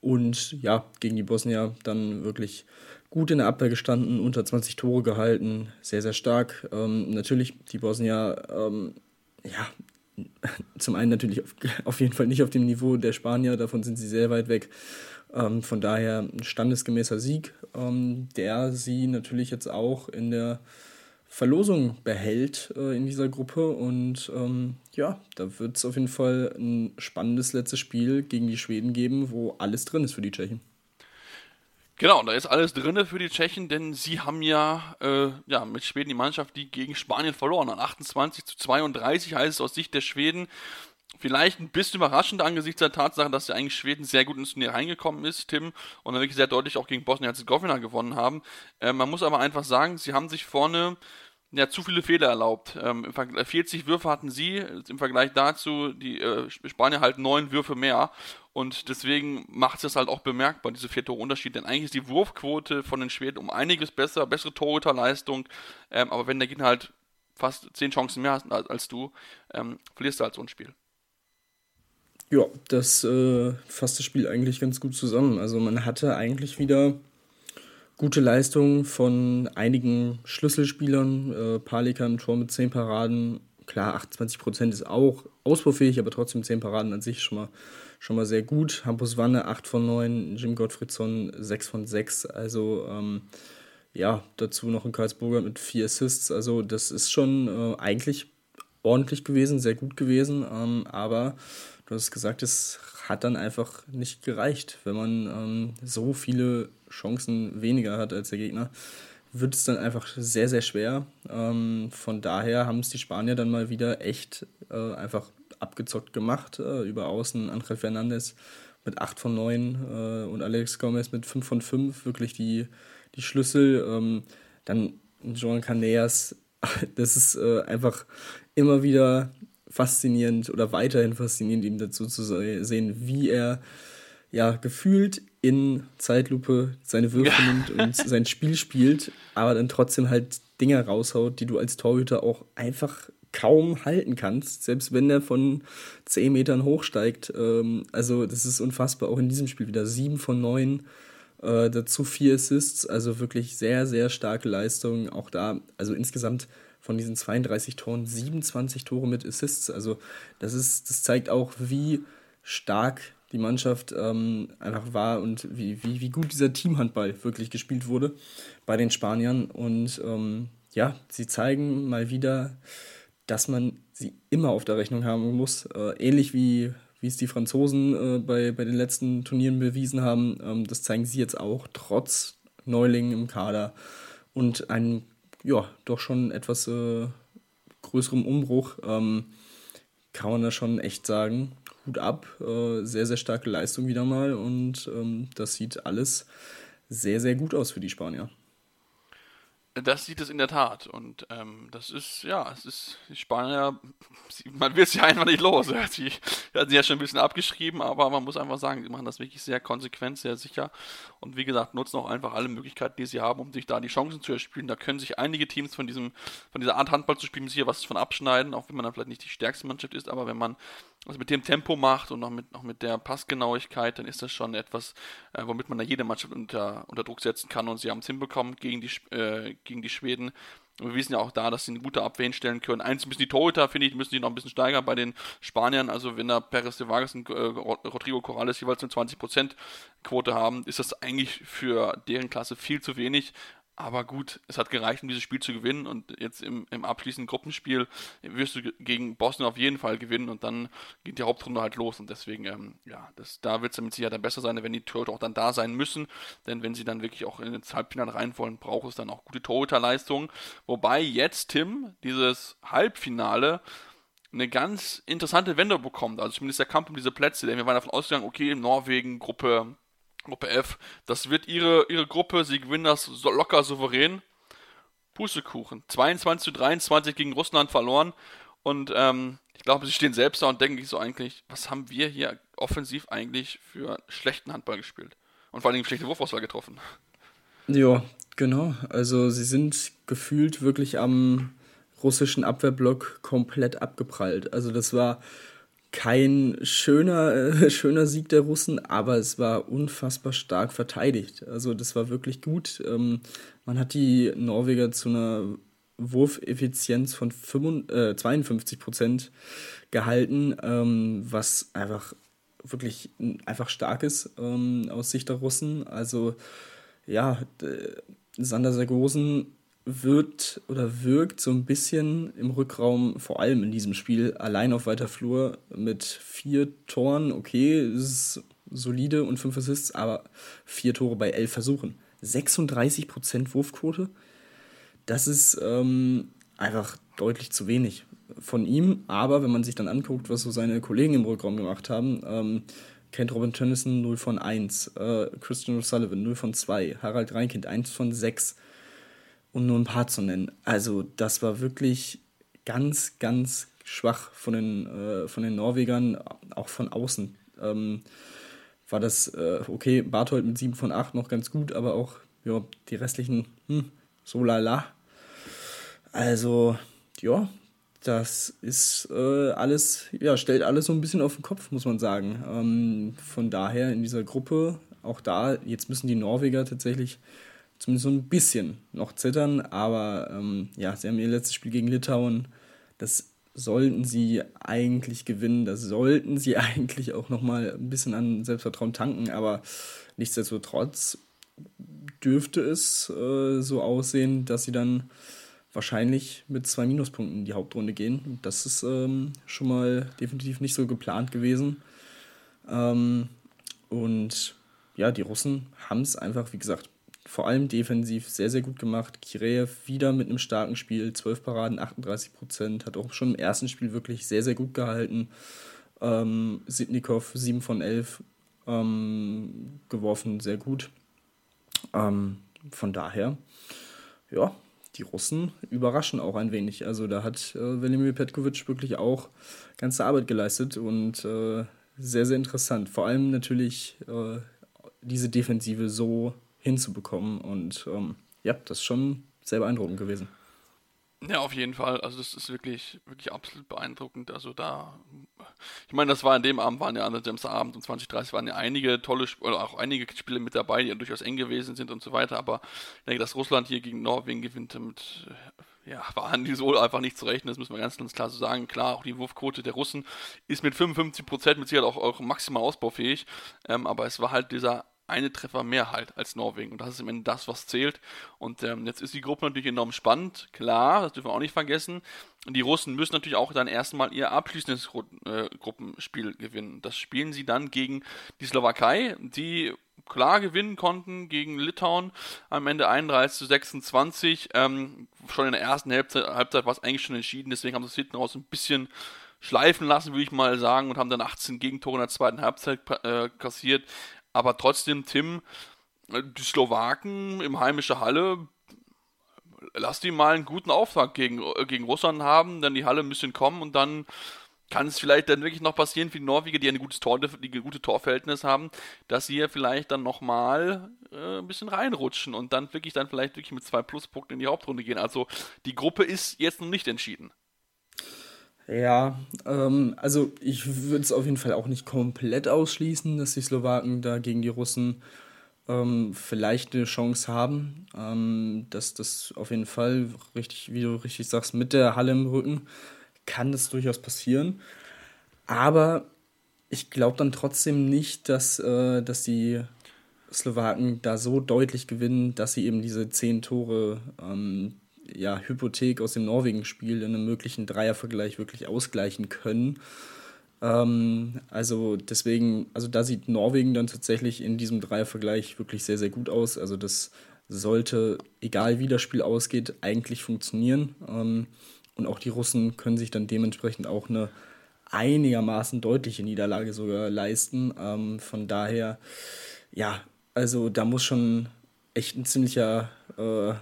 Und ja, gegen die Bosnier dann wirklich gut in der Abwehr gestanden, unter 20 Tore gehalten, sehr, sehr stark. Ähm, natürlich die Bosnier, ähm, ja, zum einen natürlich auf, auf, jeden Fall nicht auf dem Niveau der Spanier, davon sind sie sehr weit weg. Ähm, von daher ein standesgemäßer Sieg, ähm, der sie natürlich jetzt auch in der Verlosung behält äh, in dieser Gruppe. Und ähm, ja, da wird es auf jeden Fall ein spannendes letztes Spiel gegen die Schweden geben, wo alles drin ist für die Tschechen. Genau, da ist alles drin für die Tschechen, denn sie haben ja, äh, ja mit Schweden die Mannschaft, die gegen Spanien verloren hat. 28 zu 32 heißt es aus Sicht der Schweden vielleicht ein bisschen überraschend angesichts der Tatsache, dass ja eigentlich Schweden sehr gut ins Turnier reingekommen ist, Tim, und dann wirklich sehr deutlich auch gegen Bosnien-Herzegowina gewonnen haben. Äh, man muss aber einfach sagen, sie haben sich vorne ja, zu viele Fehler erlaubt. Ähm, 40 Würfe hatten sie, im Vergleich dazu, die äh, Spanier halt neun Würfe mehr. Und deswegen macht es das halt auch bemerkbar, diese vier Tore Unterschied. Denn eigentlich ist die Wurfquote von den Schweden um einiges besser, bessere Torhüterleistung. Ähm, aber wenn der Gegner halt fast zehn Chancen mehr hat als, du, ähm, verlierst du halt so ein Spiel. Ja, das äh, fasst das Spiel eigentlich ganz gut zusammen. Also man hatte eigentlich wieder gute Leistungen von einigen Schlüsselspielern. Äh, Palika im Tor mit 10 Paraden. Klar, 28 Prozent ist auch ausbaufähig, aber trotzdem 10 Paraden an sich schon mal, schon mal sehr gut. Hampus Wanne 8 von 9, Jim Gottfriedson 6 von 6. Also ähm, ja, dazu noch ein Karlsburger mit 4 Assists. Also das ist schon äh, eigentlich ordentlich gewesen, sehr gut gewesen. Ähm, aber du hast gesagt, es hat dann einfach nicht gereicht. Wenn man ähm, so viele Chancen weniger hat als der Gegner, wird es dann einfach sehr, sehr schwer. Ähm, von daher haben es die Spanier dann mal wieder echt äh, einfach abgezockt gemacht. Äh, über Außen Angel Fernandes mit 8 von 9 äh, und Alex Gomez mit 5 von 5. Wirklich die, die Schlüssel. Ähm, dann Joan Caneas, das ist äh, einfach immer wieder faszinierend oder weiterhin faszinierend, ihm dazu zu sehen, wie er ja gefühlt in Zeitlupe seine Würfe nimmt und sein Spiel spielt, aber dann trotzdem halt Dinge raushaut, die du als Torhüter auch einfach kaum halten kannst, selbst wenn er von 10 Metern hochsteigt. Ähm, also das ist unfassbar, auch in diesem Spiel wieder 7 von 9, äh, dazu 4 Assists, also wirklich sehr, sehr starke Leistung. Auch da, also insgesamt von diesen 32 Toren 27 Tore mit Assists. Also das ist, das zeigt auch, wie stark die Mannschaft ähm, einfach war und wie, wie, wie gut dieser Teamhandball wirklich gespielt wurde bei den Spaniern. Und ähm, ja, sie zeigen mal wieder, dass man sie immer auf der Rechnung haben muss. Äh, ähnlich wie, wie es die Franzosen äh, bei, bei den letzten Turnieren bewiesen haben. Ähm, das zeigen sie jetzt auch, trotz Neulingen im Kader und einem, ja, doch schon etwas äh, größerem Umbruch. Ähm, kann man da schon echt sagen, Hut ab, äh, sehr, sehr starke Leistung wieder mal und ähm, das sieht alles sehr, sehr gut aus für die Spanier. Das sieht es in der Tat. Und ähm, das ist, ja, es ist, die Spanier, man wird sie einfach nicht los. Sie hat sie ja schon ein bisschen abgeschrieben, aber man muss einfach sagen, sie machen das wirklich sehr konsequent, sehr sicher. Und wie gesagt, nutzen auch einfach alle Möglichkeiten, die sie haben, um sich da die Chancen zu erspielen. Da können sich einige Teams von diesem, von dieser Art Handball zu spielen, hier was von abschneiden, auch wenn man dann vielleicht nicht die stärkste Mannschaft ist, aber wenn man was mit dem Tempo macht und noch mit, noch mit der Passgenauigkeit, dann ist das schon etwas, äh, womit man da jede Mannschaft unter, unter Druck setzen kann. Und sie haben es hinbekommen gegen die, äh, gegen die Schweden. Und wir wissen ja auch da, dass sie eine gute Abwehr hinstellen können. Eins müssen die Torhüter, finde ich, müssen die noch ein bisschen steigern bei den Spaniern. Also wenn da Perez de Vargas und äh, Rodrigo Corrales jeweils eine 20% Quote haben, ist das eigentlich für deren Klasse viel zu wenig. Aber gut, es hat gereicht, um dieses Spiel zu gewinnen. Und jetzt im, im abschließenden Gruppenspiel wirst du gegen Boston auf jeden Fall gewinnen. Und dann geht die Hauptrunde halt los. Und deswegen, ähm, ja, das, da wird es mit Sicherheit dann besser sein, wenn die Torhüter auch dann da sein müssen. Denn wenn sie dann wirklich auch in ins Halbfinale rein wollen, braucht es dann auch gute Torhüterleistungen. Wobei jetzt, Tim, dieses Halbfinale eine ganz interessante Wende bekommt. Also zumindest der Kampf um diese Plätze. Denn wir waren davon ausgegangen, okay, Norwegen, Gruppe Gruppe F. Das wird ihre, ihre Gruppe. Sie gewinnen das locker souverän. Pustekuchen. 22 zu 23 gegen Russland verloren. Und ähm, ich glaube, sie stehen selbst da und denken sich so eigentlich, was haben wir hier offensiv eigentlich für schlechten Handball gespielt? Und vor allem schlechte Wurfauswahl getroffen. Ja, genau. Also sie sind gefühlt wirklich am russischen Abwehrblock komplett abgeprallt. Also das war kein schöner, äh, schöner Sieg der Russen, aber es war unfassbar stark verteidigt. Also das war wirklich gut. Ähm, man hat die Norweger zu einer Wurfeffizienz von 55, äh, 52 Prozent gehalten, ähm, was einfach wirklich einfach stark ist ähm, aus Sicht der Russen. Also ja, Sander Sargosen wird oder wirkt so ein bisschen im Rückraum, vor allem in diesem Spiel, allein auf weiter Flur mit vier Toren. Okay, ist solide und fünf Assists, aber vier Tore bei elf Versuchen. 36% Wurfquote. Das ist ähm, einfach deutlich zu wenig von ihm. Aber wenn man sich dann anguckt, was so seine Kollegen im Rückraum gemacht haben, ähm, Kent Robin Tönnissen 0 von 1, äh, Christian O'Sullivan 0 von 2, Harald Reinkind 1 von 6 um nur ein paar zu nennen. Also das war wirklich ganz, ganz schwach von den, äh, von den Norwegern, auch von außen. Ähm, war das, äh, okay, Barthold mit 7 von 8 noch ganz gut, aber auch ja, die restlichen, hm, so lala. Also, ja, das ist äh, alles, ja, stellt alles so ein bisschen auf den Kopf, muss man sagen. Ähm, von daher in dieser Gruppe, auch da, jetzt müssen die Norweger tatsächlich zumindest so ein bisschen noch zittern. Aber ähm, ja, sie haben ihr letztes Spiel gegen Litauen. Das sollten sie eigentlich gewinnen. Das sollten sie eigentlich auch nochmal ein bisschen an Selbstvertrauen tanken. Aber nichtsdestotrotz dürfte es äh, so aussehen, dass sie dann wahrscheinlich mit zwei Minuspunkten in die Hauptrunde gehen. Das ist ähm, schon mal definitiv nicht so geplant gewesen. Ähm, und ja, die Russen haben es einfach, wie gesagt, vor allem defensiv sehr, sehr gut gemacht. Kireev wieder mit einem starken Spiel, 12 Paraden, 38 Prozent, hat auch schon im ersten Spiel wirklich sehr, sehr gut gehalten. Ähm, Sitnikov 7 von 11 ähm, geworfen, sehr gut. Ähm, von daher, ja, die Russen überraschen auch ein wenig. Also da hat äh, Velimir Petkovic wirklich auch ganze Arbeit geleistet und äh, sehr, sehr interessant. Vor allem natürlich äh, diese Defensive so hinzubekommen. Und ähm, ja, das ist schon sehr beeindruckend gewesen. Ja, auf jeden Fall. Also das ist wirklich, wirklich absolut beeindruckend. Also da, ich meine, das war an dem Abend, waren ja an dem Abend um 2030 waren ja einige tolle, oder auch einige Spiele mit dabei, die ja durchaus eng gewesen sind und so weiter. Aber ich denke, dass Russland hier gegen Norwegen gewinnt, mit, ja, waren die so einfach nicht zu rechnen. Das müssen wir ganz, ganz klar so sagen. Klar, auch die Wurfquote der Russen ist mit 55 Prozent mit Sicherheit auch, auch maximal ausbaufähig. Ähm, aber es war halt dieser eine Treffer mehr halt als Norwegen. Und das ist im Ende das, was zählt. Und ähm, jetzt ist die Gruppe natürlich enorm spannend. Klar, das dürfen wir auch nicht vergessen. Die Russen müssen natürlich auch dann erstmal ihr abschließendes Gru äh, Gruppenspiel gewinnen. Das spielen sie dann gegen die Slowakei, die klar gewinnen konnten gegen Litauen am Ende 31 zu 26. Ähm, schon in der ersten Halbzeit, Halbzeit war es eigentlich schon entschieden, deswegen haben sie es hinten raus ein bisschen schleifen lassen, würde ich mal sagen, und haben dann 18 Gegentore in der zweiten Halbzeit äh, kassiert. Aber trotzdem, Tim, die Slowaken im heimische Halle, lass die mal einen guten Auftrag gegen, gegen Russland haben, dann die Halle ein bisschen kommen und dann kann es vielleicht dann wirklich noch passieren für die Norweger, die ein gutes Tor, die gute Torverhältnis haben, dass sie ja vielleicht dann nochmal äh, ein bisschen reinrutschen und dann wirklich dann vielleicht wirklich mit zwei Pluspunkten in die Hauptrunde gehen. Also die Gruppe ist jetzt noch nicht entschieden. Ja, ähm, also ich würde es auf jeden Fall auch nicht komplett ausschließen, dass die Slowaken da gegen die Russen ähm, vielleicht eine Chance haben. Ähm, dass das auf jeden Fall, richtig, wie du richtig sagst, mit der Halle im Rücken kann das durchaus passieren. Aber ich glaube dann trotzdem nicht, dass, äh, dass die Slowaken da so deutlich gewinnen, dass sie eben diese zehn Tore ähm, ja, Hypothek aus dem Norwegen-Spiel in einem möglichen Dreiervergleich wirklich ausgleichen können. Ähm, also deswegen, also da sieht Norwegen dann tatsächlich in diesem Dreiervergleich wirklich sehr, sehr gut aus. Also das sollte, egal wie das Spiel ausgeht, eigentlich funktionieren. Ähm, und auch die Russen können sich dann dementsprechend auch eine einigermaßen deutliche Niederlage sogar leisten. Ähm, von daher, ja, also da muss schon echt ein ziemlicher äh,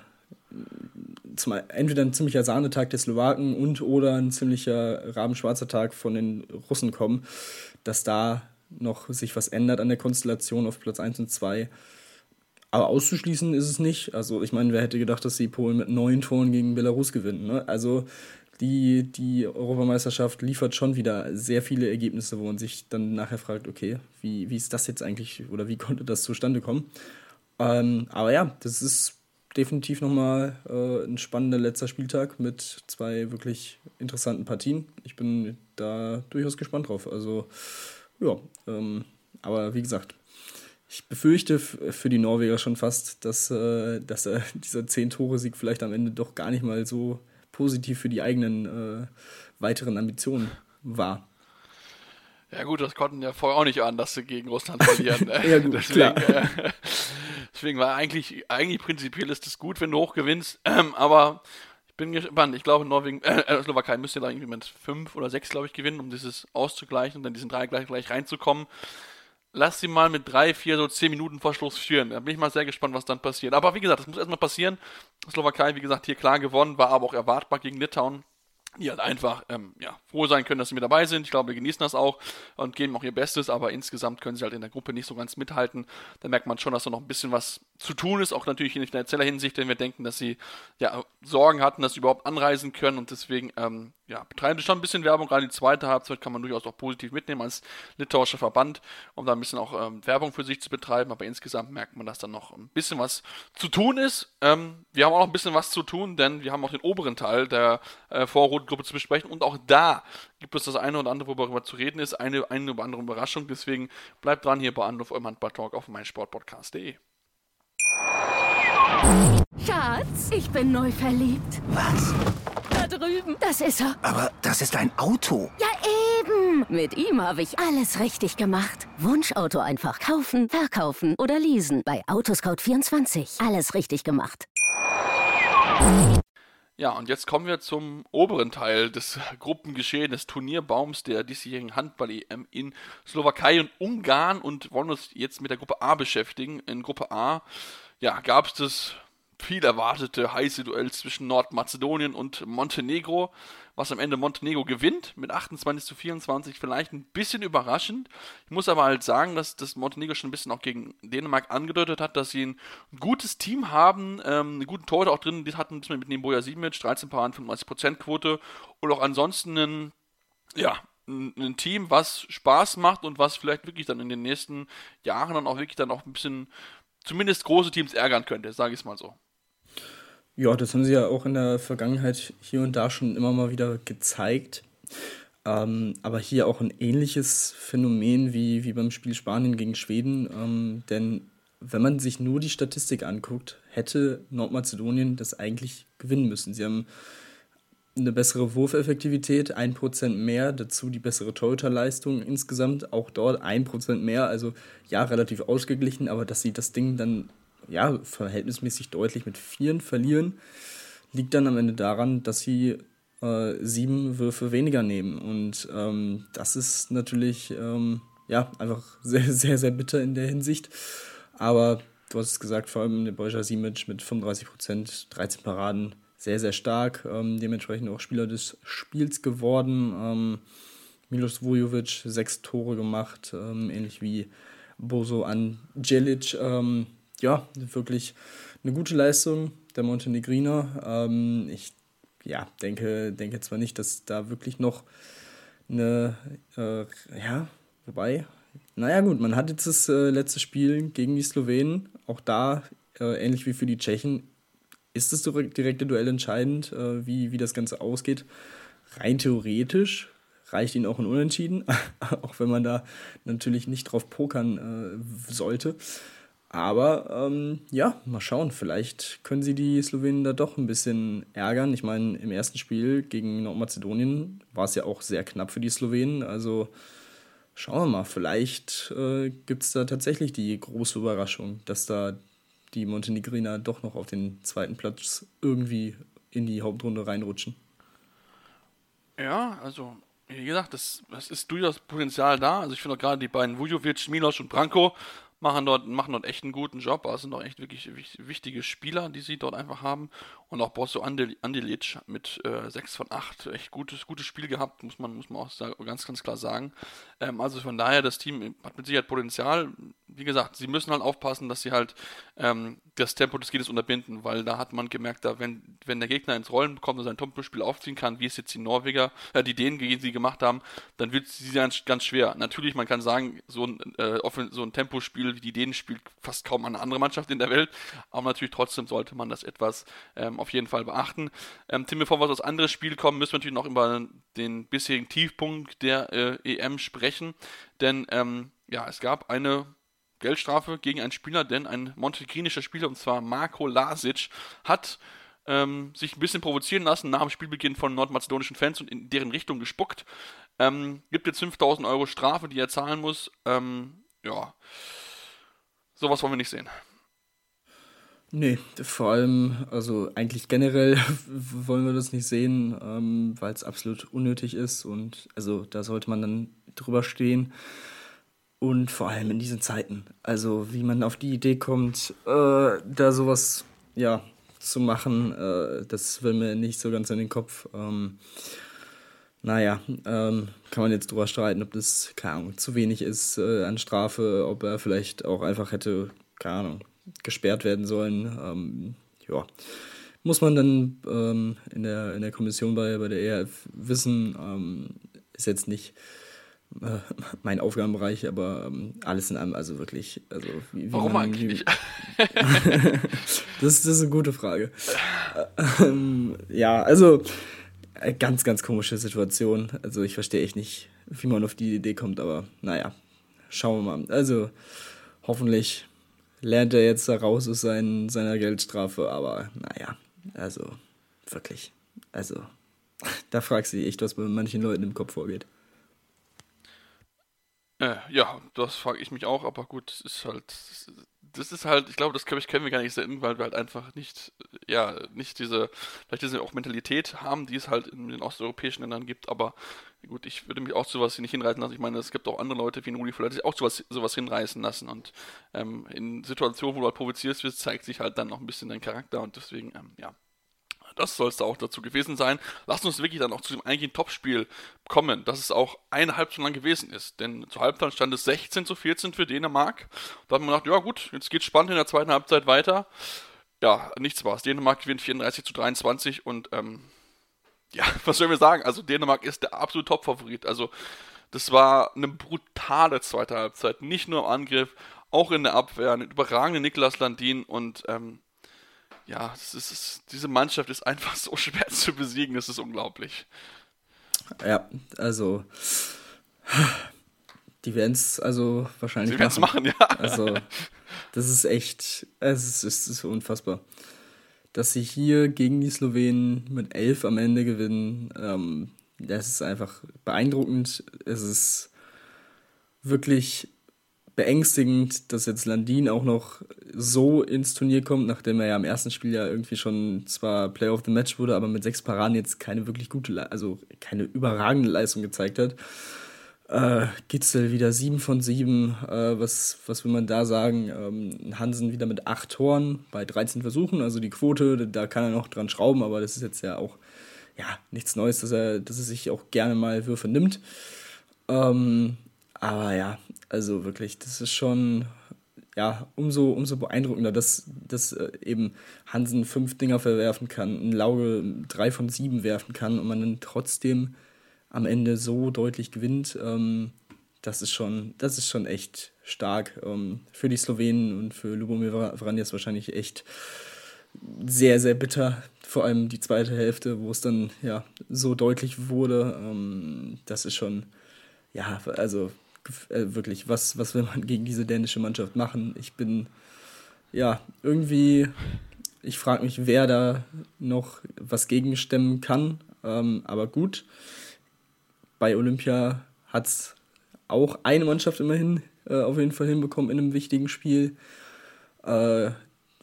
zum, entweder ein ziemlicher Sahnetag der Slowaken und oder ein ziemlicher rabenschwarzer Tag von den Russen kommen, dass da noch sich was ändert an der Konstellation auf Platz 1 und 2. Aber auszuschließen ist es nicht. Also ich meine, wer hätte gedacht, dass die Polen mit neun Toren gegen Belarus gewinnen. Ne? Also die, die Europameisterschaft liefert schon wieder sehr viele Ergebnisse, wo man sich dann nachher fragt, okay, wie, wie ist das jetzt eigentlich oder wie konnte das zustande kommen? Ähm, aber ja, das ist definitiv nochmal äh, ein spannender letzter Spieltag mit zwei wirklich interessanten Partien. Ich bin da durchaus gespannt drauf. Also, ja, ähm, aber wie gesagt, ich befürchte für die Norweger schon fast, dass, äh, dass äh, dieser 10-Tore-Sieg vielleicht am Ende doch gar nicht mal so positiv für die eigenen äh, weiteren Ambitionen war. Ja gut, das konnten ja vorher auch nicht an, dass sie gegen Russland verlieren. Ne? ja gut, Deswegen, klar. Deswegen war eigentlich, eigentlich prinzipiell ist es gut, wenn du hoch gewinnst. Ähm, aber ich bin gespannt. Ich glaube, Norwegen, äh, äh, Slowakei müsste da irgendwie mit fünf oder sechs, glaube ich, gewinnen, um dieses auszugleichen und dann diesen drei gleich, gleich reinzukommen. Lass sie mal mit drei, vier, so zehn Minuten vor Schluss führen. Da bin ich mal sehr gespannt, was dann passiert. Aber wie gesagt, das muss erstmal passieren. Slowakei, wie gesagt, hier klar gewonnen, war aber auch erwartbar gegen Litauen die halt einfach ähm, ja, froh sein können, dass sie mit dabei sind. Ich glaube, wir genießen das auch und geben auch ihr Bestes, aber insgesamt können sie halt in der Gruppe nicht so ganz mithalten. Da merkt man schon, dass da noch ein bisschen was zu tun ist, auch natürlich in finanzieller Hinsicht, denn wir denken, dass sie ja Sorgen hatten, dass sie überhaupt anreisen können und deswegen ähm, ja, betreiben sie schon ein bisschen Werbung. Gerade die zweite Halbzeit kann man durchaus auch positiv mitnehmen als litauischer Verband, um da ein bisschen auch ähm, Werbung für sich zu betreiben. Aber insgesamt merkt man, dass da noch ein bisschen was zu tun ist. Ähm, wir haben auch noch ein bisschen was zu tun, denn wir haben auch den oberen Teil der äh, Vorrundengruppe zu besprechen. Und auch da gibt es das eine oder andere, worüber zu reden ist. Eine, eine oder andere Überraschung. Deswegen bleibt dran hier bei Anruf eurem Handball-Talk auf meinsportpodcast.de. Schatz, ich bin neu verliebt. Was? Da drüben. Das ist er. Aber das ist ein Auto. Ja, eben. Mit ihm habe ich alles richtig gemacht. Wunschauto einfach kaufen, verkaufen oder leasen. Bei Autoscout24. Alles richtig gemacht. Ja, und jetzt kommen wir zum oberen Teil des Gruppengeschehens, des Turnierbaums der diesjährigen Handball-EM in Slowakei und Ungarn und wollen uns jetzt mit der Gruppe A beschäftigen. In Gruppe A ja, gab es das viel erwartete heiße Duell zwischen Nordmazedonien und Montenegro, was am Ende Montenegro gewinnt mit 28 zu 24, vielleicht ein bisschen überraschend. Ich muss aber halt sagen, dass das Montenegro schon ein bisschen auch gegen Dänemark angedeutet hat, dass sie ein gutes Team haben, ähm, einen guten Torhüter auch drin, die hatten mit Nemboja Simic, 13 Paraden, 95% Quote und auch ansonsten ein, ja, ein Team, was Spaß macht und was vielleicht wirklich dann in den nächsten Jahren dann auch wirklich dann auch ein bisschen zumindest große Teams ärgern könnte, sage ich es mal so. Ja, das haben sie ja auch in der Vergangenheit hier und da schon immer mal wieder gezeigt. Ähm, aber hier auch ein ähnliches Phänomen wie, wie beim Spiel Spanien gegen Schweden. Ähm, denn wenn man sich nur die Statistik anguckt, hätte Nordmazedonien das eigentlich gewinnen müssen. Sie haben eine bessere Wurfeffektivität, 1% mehr, dazu die bessere Torhüterleistung insgesamt, auch dort 1% mehr, also ja, relativ ausgeglichen, aber dass sie das Ding dann ja, verhältnismäßig deutlich mit Vieren verlieren, liegt dann am Ende daran, dass sie äh, sieben Würfe weniger nehmen. Und ähm, das ist natürlich ähm, ja, einfach sehr, sehr, sehr bitter in der Hinsicht. Aber du hast es gesagt, vor allem der Boja Simic mit 35 Prozent, 13 Paraden, sehr, sehr stark. Ähm, dementsprechend auch Spieler des Spiels geworden. Ähm, Milos Vujovic sechs Tore gemacht, ähm, ähnlich wie Bozo Angelic. Ähm, ja, wirklich eine gute Leistung der Montenegriner. Ähm, ich ja, denke, denke zwar nicht, dass da wirklich noch eine, äh, ja, wobei, naja gut, man hat jetzt das äh, letzte Spiel gegen die Slowenen, auch da, äh, ähnlich wie für die Tschechen, ist das direkte Duell entscheidend, äh, wie, wie das Ganze ausgeht. Rein theoretisch reicht ihnen auch ein Unentschieden, auch wenn man da natürlich nicht drauf pokern äh, sollte. Aber ähm, ja, mal schauen. Vielleicht können sie die Slowenen da doch ein bisschen ärgern. Ich meine, im ersten Spiel gegen Nordmazedonien war es ja auch sehr knapp für die Slowenen. Also schauen wir mal. Vielleicht äh, gibt es da tatsächlich die große Überraschung, dass da die Montenegriner doch noch auf den zweiten Platz irgendwie in die Hauptrunde reinrutschen. Ja, also wie gesagt, das, das ist durchaus Potenzial da. Also ich finde gerade die beiden Vujovic, Milos und Branko machen dort, machen dort echt einen guten Job. Also sind auch echt wirklich wichtige Spieler, die sie dort einfach haben. Und auch Bosso Andelic mit äh, 6 von 8, echt gutes, gutes Spiel gehabt, muss man, muss man auch ganz, ganz klar sagen. Ähm, also von daher, das Team hat mit Sicherheit Potenzial. Wie gesagt, sie müssen halt aufpassen, dass sie halt ähm, das Tempo des Gegners unterbinden, weil da hat man gemerkt, da wenn, wenn der Gegner ins Rollen bekommt und sein Tempospiel aufziehen kann, wie es jetzt die Norweger, äh, die Dänen gegen sie gemacht haben, dann wird es ganz, ganz schwer. Natürlich, man kann sagen, so ein, äh, so ein Tempospiel wie die Dänen spielt fast kaum eine andere Mannschaft in der Welt, aber natürlich trotzdem sollte man das etwas ähm, auf jeden Fall beachten. Ähm, Tim, bevor wir aus anderes Spiel kommen, müssen wir natürlich noch über den bisherigen Tiefpunkt der äh, EM sprechen, denn ähm, ja, es gab eine Geldstrafe gegen einen Spieler, denn ein montegrinischer Spieler, und zwar Marco Lasic, hat ähm, sich ein bisschen provozieren lassen nach dem Spielbeginn von nordmazedonischen Fans und in deren Richtung gespuckt. Ähm, gibt jetzt 5000 Euro Strafe, die er zahlen muss. Ähm, ja, sowas wollen wir nicht sehen. Nee, vor allem, also eigentlich generell wollen wir das nicht sehen, ähm, weil es absolut unnötig ist und also da sollte man dann drüber stehen. Und vor allem in diesen Zeiten. Also wie man auf die Idee kommt, äh, da sowas ja, zu machen, äh, das will mir nicht so ganz in den Kopf. Ähm, naja, ähm, kann man jetzt drüber streiten, ob das, keine Ahnung, zu wenig ist äh, an Strafe, ob er vielleicht auch einfach hätte, keine Ahnung, gesperrt werden sollen. Ähm, ja, muss man dann ähm, in, der, in der Kommission bei, bei der ERF wissen. Ähm, ist jetzt nicht äh, mein Aufgabenbereich, aber ähm, alles in allem, also wirklich. Also, wie, wie Warum man, eigentlich? Das, das ist eine gute Frage. Ähm, ja, also äh, ganz, ganz komische Situation. Also ich verstehe echt nicht, wie man auf die Idee kommt, aber naja, schauen wir mal. Also hoffentlich lernt er jetzt da raus aus sein, seiner Geldstrafe, aber naja, also wirklich, also da fragst du dich echt, was bei manchen Leuten im Kopf vorgeht. Äh, ja, das frage ich mich auch, aber gut, es ist halt das ist halt, ich glaube, das können wir gar nicht sehen, weil wir halt einfach nicht, ja, nicht diese, vielleicht diese auch Mentalität haben, die es halt in den osteuropäischen Ländern gibt, aber gut, ich würde mich auch zu sowas nicht hinreißen lassen. Ich meine, es gibt auch andere Leute wie Nuli Fuller, die sich auch sowas, sowas hinreißen lassen und ähm, in Situationen, wo du halt provozierst zeigt sich halt dann noch ein bisschen dein Charakter und deswegen, ähm, ja, das soll es da auch dazu gewesen sein. Lasst uns wirklich dann auch zu dem eigentlichen Topspiel kommen, dass es auch eineinhalb so lang gewesen ist. Denn zur Halbzeit stand es 16 zu 14 für Dänemark. Da hat man gedacht, ja gut, jetzt geht's spannend in der zweiten Halbzeit weiter. Ja, nichts war's. Dänemark gewinnt 34 zu 23 und ähm, ja, was sollen wir sagen? Also Dänemark ist der absolute Top-Favorit. Also das war eine brutale zweite Halbzeit. Nicht nur im Angriff, auch in der Abwehr. Ein überragender Niklas Landin und ähm, ja, das ist, das, diese Mannschaft ist einfach so schwer zu besiegen, das ist unglaublich. Ja, also die werden es also wahrscheinlich Sie machen. machen, ja. Also das ist echt, es ist, es ist unfassbar. Dass sie hier gegen die Slowenen mit elf am Ende gewinnen, ähm, das ist einfach beeindruckend. Es ist wirklich beängstigend, dass jetzt Landin auch noch so ins Turnier kommt, nachdem er ja im ersten Spiel ja irgendwie schon zwar Player of the Match wurde, aber mit sechs Paraden jetzt keine wirklich gute, also keine überragende Leistung gezeigt hat. Äh, Gitzel wieder 7 von 7. Äh, was, was will man da sagen? Ähm, Hansen wieder mit 8 Toren bei 13 Versuchen. Also die Quote, da kann er noch dran schrauben, aber das ist jetzt ja auch ja, nichts Neues, dass er, dass er sich auch gerne mal Würfe nimmt. Ähm, aber ja, also wirklich, das ist schon ja, umso, umso beeindruckender, dass, dass äh, eben Hansen fünf Dinger verwerfen kann, ein Lauge drei von sieben werfen kann und man dann trotzdem am Ende so deutlich gewinnt. Ähm, das ist schon, das ist schon echt stark. Ähm, für die Slowenen und für Lubomir Vranjes wahrscheinlich echt sehr, sehr bitter. Vor allem die zweite Hälfte, wo es dann ja so deutlich wurde. Ähm, das ist schon, ja, also äh, wirklich, was, was will man gegen diese dänische Mannschaft machen? Ich bin, ja, irgendwie, ich frage mich, wer da noch was gegenstemmen kann. Ähm, aber gut, bei Olympia hat es auch eine Mannschaft immerhin äh, auf jeden Fall hinbekommen in einem wichtigen Spiel. Äh,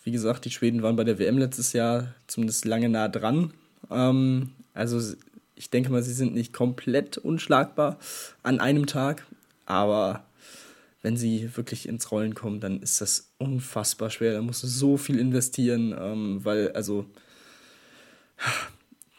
wie gesagt, die Schweden waren bei der WM letztes Jahr zumindest lange nah dran. Ähm, also ich denke mal, sie sind nicht komplett unschlagbar an einem Tag. Aber wenn sie wirklich ins Rollen kommen, dann ist das unfassbar schwer. Da musst du so viel investieren, ähm, weil, also,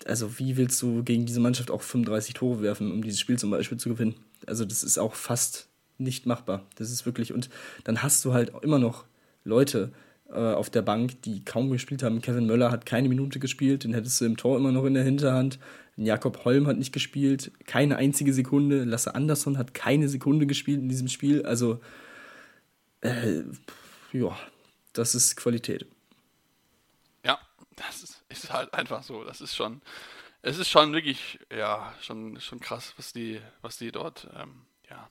also, wie willst du gegen diese Mannschaft auch 35 Tore werfen, um dieses Spiel zum Beispiel zu gewinnen? Also, das ist auch fast nicht machbar. Das ist wirklich, und dann hast du halt immer noch Leute auf der Bank, die kaum gespielt haben. Kevin Möller hat keine Minute gespielt, den hättest du im Tor immer noch in der Hinterhand. Jakob Holm hat nicht gespielt, keine einzige Sekunde. Lasse Andersson hat keine Sekunde gespielt in diesem Spiel. Also, äh, ja, das ist Qualität. Ja, das ist, ist, halt einfach so. Das ist schon, es ist schon wirklich, ja, schon, schon krass, was die, was die dort, ähm, ja,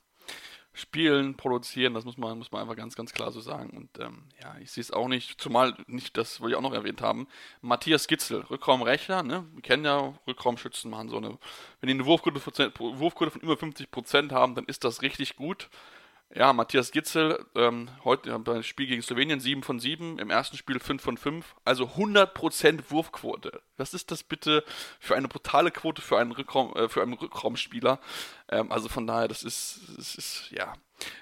spielen, produzieren, das muss man, muss man einfach ganz, ganz klar so sagen. Und ähm, ja, ich sehe es auch nicht, zumal nicht, das wollte ich auch noch erwähnt haben, Matthias Gitzel, Rückraumrechter, ne? Wir kennen ja Rückraumschützen machen so eine, wenn die eine Wurfquote, Wurfquote von über 50% haben, dann ist das richtig gut. Ja, Matthias Gitzel, ähm, heute beim Spiel gegen Slowenien 7 von 7, im ersten Spiel 5 von 5, also 100% Wurfquote. Was ist das bitte für eine brutale Quote für einen, Rückraum, äh, für einen Rückraumspieler? Ähm, also von daher, das ist, das ist, ja.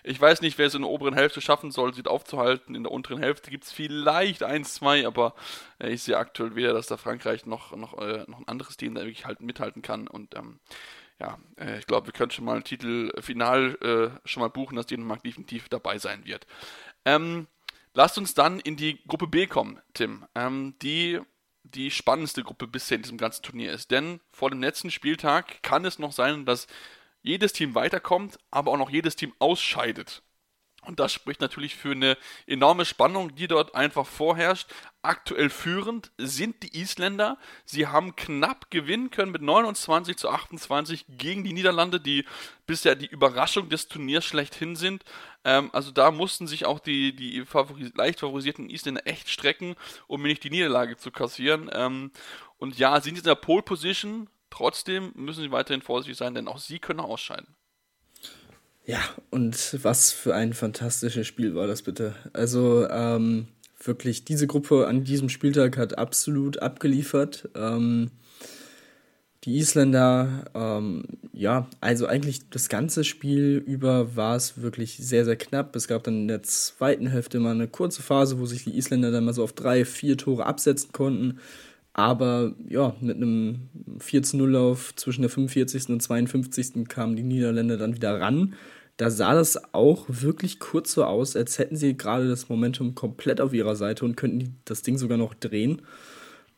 Ich weiß nicht, wer es in der oberen Hälfte schaffen soll, sie aufzuhalten. In der unteren Hälfte gibt es vielleicht 1, 2, aber äh, ich sehe aktuell weder, dass da Frankreich noch, noch, äh, noch ein anderes Team da wirklich halt mithalten kann und ähm, ja, äh, ich glaube, wir können schon mal ein Titel final äh, schon mal buchen, dass Dänemark definitiv dabei sein wird. Ähm, lasst uns dann in die Gruppe B kommen, Tim. Ähm, die die spannendste Gruppe bisher in diesem ganzen Turnier ist. Denn vor dem letzten Spieltag kann es noch sein, dass jedes Team weiterkommt, aber auch noch jedes Team ausscheidet. Und das spricht natürlich für eine enorme Spannung, die dort einfach vorherrscht. Aktuell führend sind die Isländer. Sie haben knapp gewinnen können mit 29 zu 28 gegen die Niederlande, die bisher die Überraschung des Turniers schlechthin sind. Ähm, also da mussten sich auch die, die favoris leicht favorisierten Isländer echt strecken, um nicht die Niederlage zu kassieren. Ähm, und ja, sind in der Pole Position. Trotzdem müssen sie weiterhin vorsichtig sein, denn auch sie können ausscheiden. Ja, und was für ein fantastisches Spiel war das bitte. Also ähm, wirklich, diese Gruppe an diesem Spieltag hat absolut abgeliefert. Ähm, die Isländer, ähm, ja, also eigentlich das ganze Spiel über war es wirklich sehr, sehr knapp. Es gab dann in der zweiten Hälfte mal eine kurze Phase, wo sich die Isländer dann mal so auf drei, vier Tore absetzen konnten. Aber ja, mit einem 4-0-Lauf zwischen der 45. und 52. kamen die Niederländer dann wieder ran. Da sah das auch wirklich kurz so aus, als hätten sie gerade das Momentum komplett auf ihrer Seite und könnten das Ding sogar noch drehen.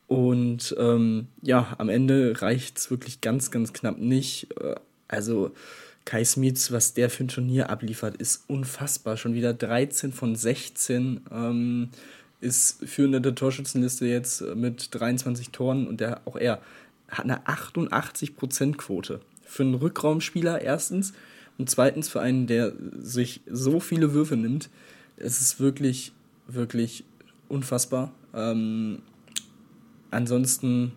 Und ähm, ja, am Ende reicht es wirklich ganz, ganz knapp nicht. Äh, also Kai Smits, was der für ein Turnier abliefert, ist unfassbar. Schon wieder 13 von 16. Ähm, ist führender der Torschützenliste jetzt mit 23 Toren und der, auch er hat eine 88%-Quote. Für einen Rückraumspieler erstens und zweitens für einen, der sich so viele Würfe nimmt. Es ist wirklich, wirklich unfassbar. Ähm, Ansonsten,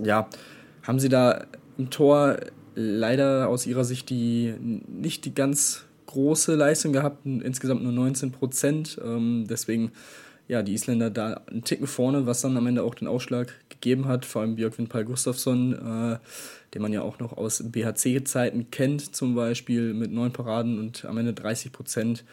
ja, haben sie da im Tor leider aus ihrer Sicht die nicht die ganz große Leistung gehabt, insgesamt nur 19 Prozent. Ähm, deswegen, ja, die Isländer da einen Ticken vorne, was dann am Ende auch den Ausschlag gegeben hat. Vor allem Björkvin Pal Gustafsson, äh, den man ja auch noch aus BHC-Zeiten kennt, zum Beispiel mit neun Paraden und am Ende 30 Prozent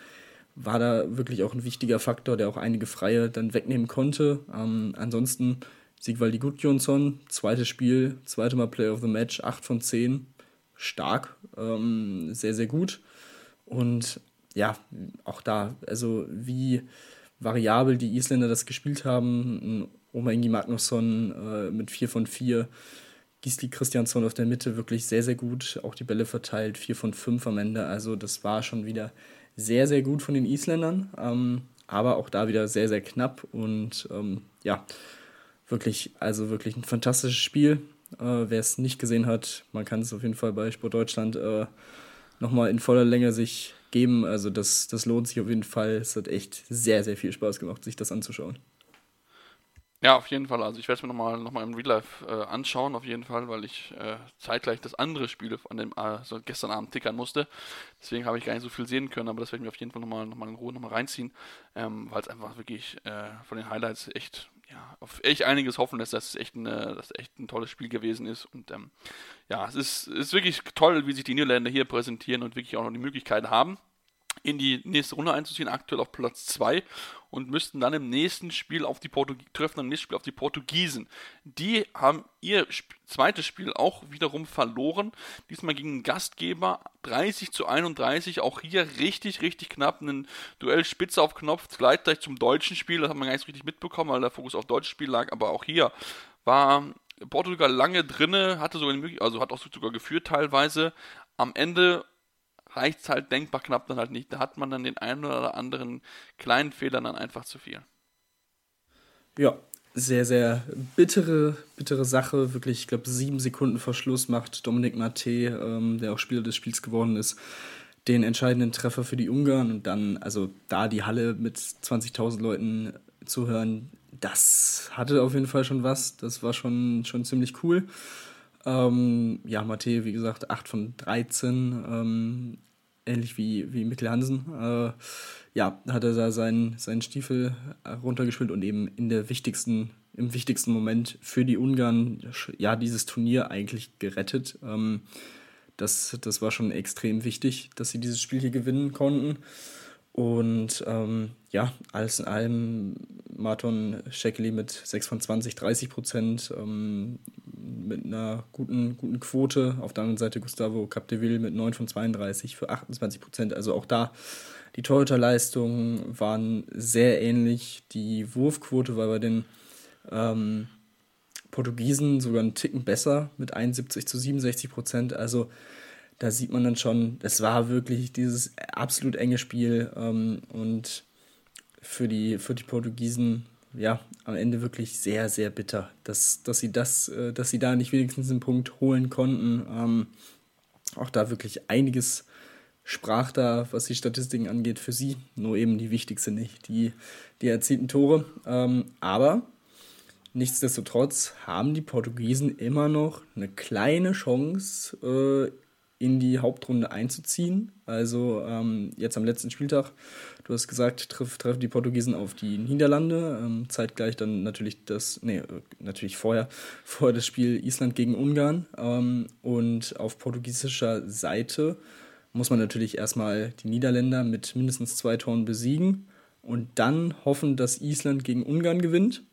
war da wirklich auch ein wichtiger Faktor, der auch einige Freie dann wegnehmen konnte. Ähm, ansonsten Sigvaldi Gudjonsson, zweites Spiel, zweite Mal Player of the Match, 8 von 10. Stark, ähm, sehr, sehr gut. Und ja, auch da, also wie variabel die Isländer das gespielt haben. Oma Ingi Magnusson äh, mit 4 von 4. Gisli Christiansson auf der Mitte wirklich sehr, sehr gut. Auch die Bälle verteilt, 4 von 5 am Ende. Also das war schon wieder sehr, sehr gut von den Isländern. Ähm, aber auch da wieder sehr, sehr knapp. Und ähm, ja, Wirklich, also wirklich ein fantastisches Spiel. Äh, Wer es nicht gesehen hat, man kann es auf jeden Fall bei Sport Deutschland äh, nochmal in voller Länge sich geben. Also das, das lohnt sich auf jeden Fall. Es hat echt sehr, sehr viel Spaß gemacht, sich das anzuschauen. Ja, auf jeden Fall. Also ich werde es mir nochmal noch mal im Real Life äh, anschauen, auf jeden Fall, weil ich äh, zeitgleich das andere Spiel von dem äh, so gestern Abend tickern musste. Deswegen habe ich gar nicht so viel sehen können, aber das werde ich mir auf jeden Fall nochmal noch mal in Ruhe nochmal reinziehen, ähm, weil es einfach wirklich äh, von den Highlights echt ja, auf echt einiges hoffen lässt, dass es echt, eine, dass echt ein tolles Spiel gewesen ist. Und ähm, ja, es ist, ist wirklich toll, wie sich die Niederländer hier präsentieren und wirklich auch noch die Möglichkeit haben, in die nächste Runde einzuziehen, aktuell auf Platz 2 und müssten dann im nächsten Spiel auf die Portugiesen, treffen im nächsten Spiel auf die Portugiesen. Die haben ihr Sp zweites Spiel auch wiederum verloren, diesmal gegen den Gastgeber 30 zu 31, auch hier richtig, richtig knapp, ein Duell spitze auf Knopf, gleich zum deutschen Spiel, das hat man gar nicht so richtig mitbekommen, weil der Fokus auf deutsches Spiel lag, aber auch hier war Portugal lange drinne, hatte sogar also hat auch sogar geführt teilweise. Am Ende reicht es halt denkbar knapp dann halt nicht. Da hat man dann den einen oder anderen kleinen Fehler dann einfach zu viel. Ja, sehr, sehr bittere, bittere Sache. Wirklich, ich glaube, sieben Sekunden vor Schluss macht Dominik Mate, ähm, der auch Spieler des Spiels geworden ist, den entscheidenden Treffer für die Ungarn. Und dann, also da die Halle mit 20.000 Leuten zu hören, das hatte auf jeden Fall schon was. Das war schon, schon ziemlich cool. Ähm, ja, Mathe, wie gesagt, 8 von 13, ähm, ähnlich wie, wie Mikkel Hansen. Äh, ja, hat er da seinen, seinen Stiefel runtergespielt und eben in der wichtigsten, im wichtigsten Moment für die Ungarn ja dieses Turnier eigentlich gerettet. Ähm, das, das war schon extrem wichtig, dass sie dieses Spiel hier gewinnen konnten. Und ähm, ja, alles in allem Marton Shekeli mit 6 von 20, 30 Prozent, ähm, mit einer guten, guten Quote. Auf der anderen Seite Gustavo Capdeville mit 9 von 32 für 28 Prozent. Also auch da die Torhüterleistungen waren sehr ähnlich. Die Wurfquote war bei den ähm, Portugiesen sogar einen Ticken besser mit 71 zu 67 Prozent. Also da sieht man dann schon, es war wirklich dieses absolut enge Spiel ähm, und für die, für die Portugiesen ja am Ende wirklich sehr, sehr bitter, dass, dass, sie, das, äh, dass sie da nicht wenigstens einen Punkt holen konnten. Ähm, auch da wirklich einiges sprach da, was die Statistiken angeht, für sie. Nur eben die wichtigste nicht, die, die erzielten Tore. Ähm, aber nichtsdestotrotz haben die Portugiesen immer noch eine kleine Chance, äh, in die Hauptrunde einzuziehen. Also ähm, jetzt am letzten Spieltag, du hast gesagt, treffen treff die Portugiesen auf die Niederlande. Ähm, zeitgleich dann natürlich das, nee, natürlich vorher, vorher das Spiel Island gegen Ungarn. Ähm, und auf portugiesischer Seite muss man natürlich erstmal die Niederländer mit mindestens zwei Toren besiegen und dann hoffen, dass Island gegen Ungarn gewinnt.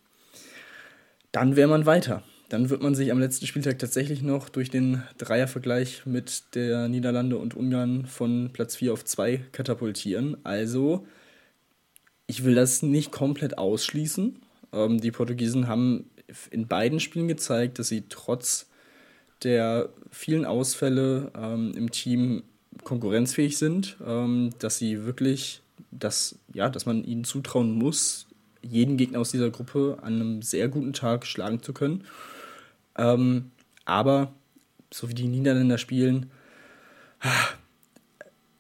Dann wäre man weiter dann wird man sich am letzten Spieltag tatsächlich noch durch den Dreiervergleich mit der Niederlande und Ungarn von Platz 4 auf 2 katapultieren. Also, ich will das nicht komplett ausschließen. Ähm, die Portugiesen haben in beiden Spielen gezeigt, dass sie trotz der vielen Ausfälle ähm, im Team konkurrenzfähig sind, ähm, dass sie wirklich, dass, ja, dass man ihnen zutrauen muss, jeden Gegner aus dieser Gruppe an einem sehr guten Tag schlagen zu können. Ähm, aber so wie die Niederländer spielen,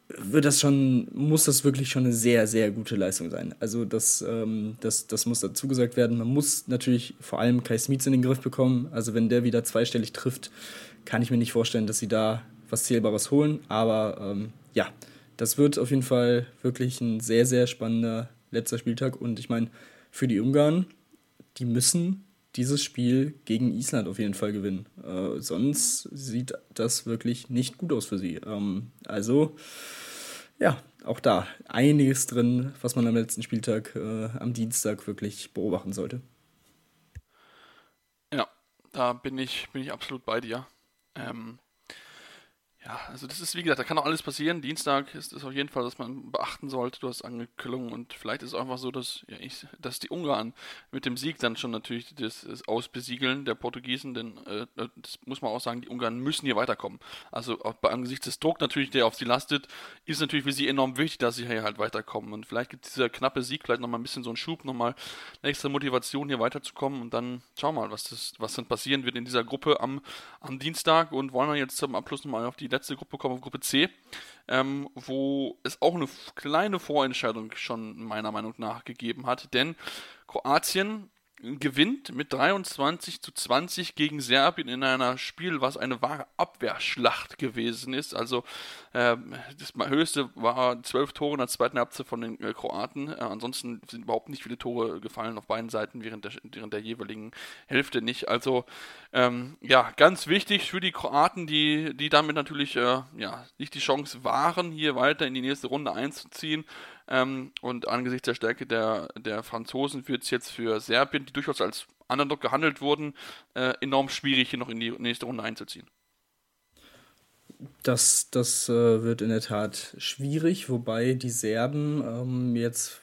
wird das schon, muss das wirklich schon eine sehr, sehr gute Leistung sein. Also das, ähm, das, das muss dazu gesagt werden. Man muss natürlich vor allem Kai Smits in den Griff bekommen. Also wenn der wieder zweistellig trifft, kann ich mir nicht vorstellen, dass sie da was Zählbares holen. Aber ähm, ja, das wird auf jeden Fall wirklich ein sehr, sehr spannender letzter Spieltag. Und ich meine, für die Ungarn, die müssen dieses Spiel gegen Island auf jeden Fall gewinnen. Äh, sonst sieht das wirklich nicht gut aus für sie. Ähm, also, ja, auch da einiges drin, was man am letzten Spieltag äh, am Dienstag wirklich beobachten sollte. Ja, da bin ich, bin ich absolut bei dir. Ähm, ja, also das ist wie gesagt, da kann auch alles passieren. Dienstag ist es auf jeden Fall, dass man beachten sollte. Du hast angeklungen und vielleicht ist es einfach so, dass, ja, ich, dass die Ungarn mit dem Sieg dann schon natürlich das, das Ausbesiegeln der Portugiesen, denn äh, das muss man auch sagen, die Ungarn müssen hier weiterkommen. Also auch bei angesichts des Druck natürlich, der auf sie lastet, ist natürlich für sie enorm wichtig, dass sie hier halt weiterkommen. Und vielleicht gibt dieser knappe Sieg vielleicht nochmal ein bisschen so einen Schub, nochmal eine extra Motivation hier weiterzukommen und dann schauen wir mal, was, das, was dann passieren wird in dieser Gruppe am, am Dienstag und wollen wir jetzt zum Abschluss nochmal auf die letzte Gruppe kommen, auf Gruppe C, ähm, wo es auch eine kleine Vorentscheidung schon meiner Meinung nach gegeben hat. Denn Kroatien gewinnt mit 23 zu 20 gegen Serbien in einer Spiel, was eine wahre Abwehrschlacht gewesen ist. Also äh, das höchste war 12 Tore in der zweiten Halbzeit von den äh, Kroaten. Äh, ansonsten sind überhaupt nicht viele Tore gefallen auf beiden Seiten während der, während der jeweiligen Hälfte nicht. Also ähm, ja, ganz wichtig für die Kroaten, die, die damit natürlich äh, ja, nicht die Chance waren, hier weiter in die nächste Runde einzuziehen. Ähm, und angesichts der Stärke der, der Franzosen wird es jetzt für Serbien, die durchaus als Underdog gehandelt wurden, äh, enorm schwierig, hier noch in die nächste Runde einzuziehen. Das, das äh, wird in der Tat schwierig, wobei die Serben ähm, jetzt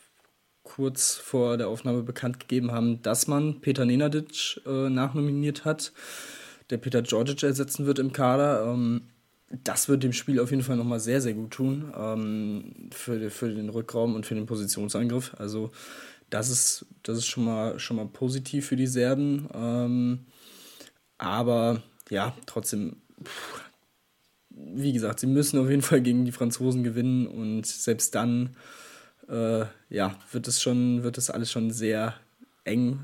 kurz vor der Aufnahme bekannt gegeben haben, dass man Peter Nenadic äh, nachnominiert hat, der Peter Georgic ersetzen wird im Kader. Ähm, das wird dem Spiel auf jeden Fall nochmal sehr, sehr gut tun ähm, für, für den Rückraum und für den Positionsangriff. Also das ist, das ist schon, mal, schon mal positiv für die Serben. Ähm, aber ja, trotzdem, pff, wie gesagt, sie müssen auf jeden Fall gegen die Franzosen gewinnen und selbst dann äh, ja, wird es schon, wird es alles schon sehr eng,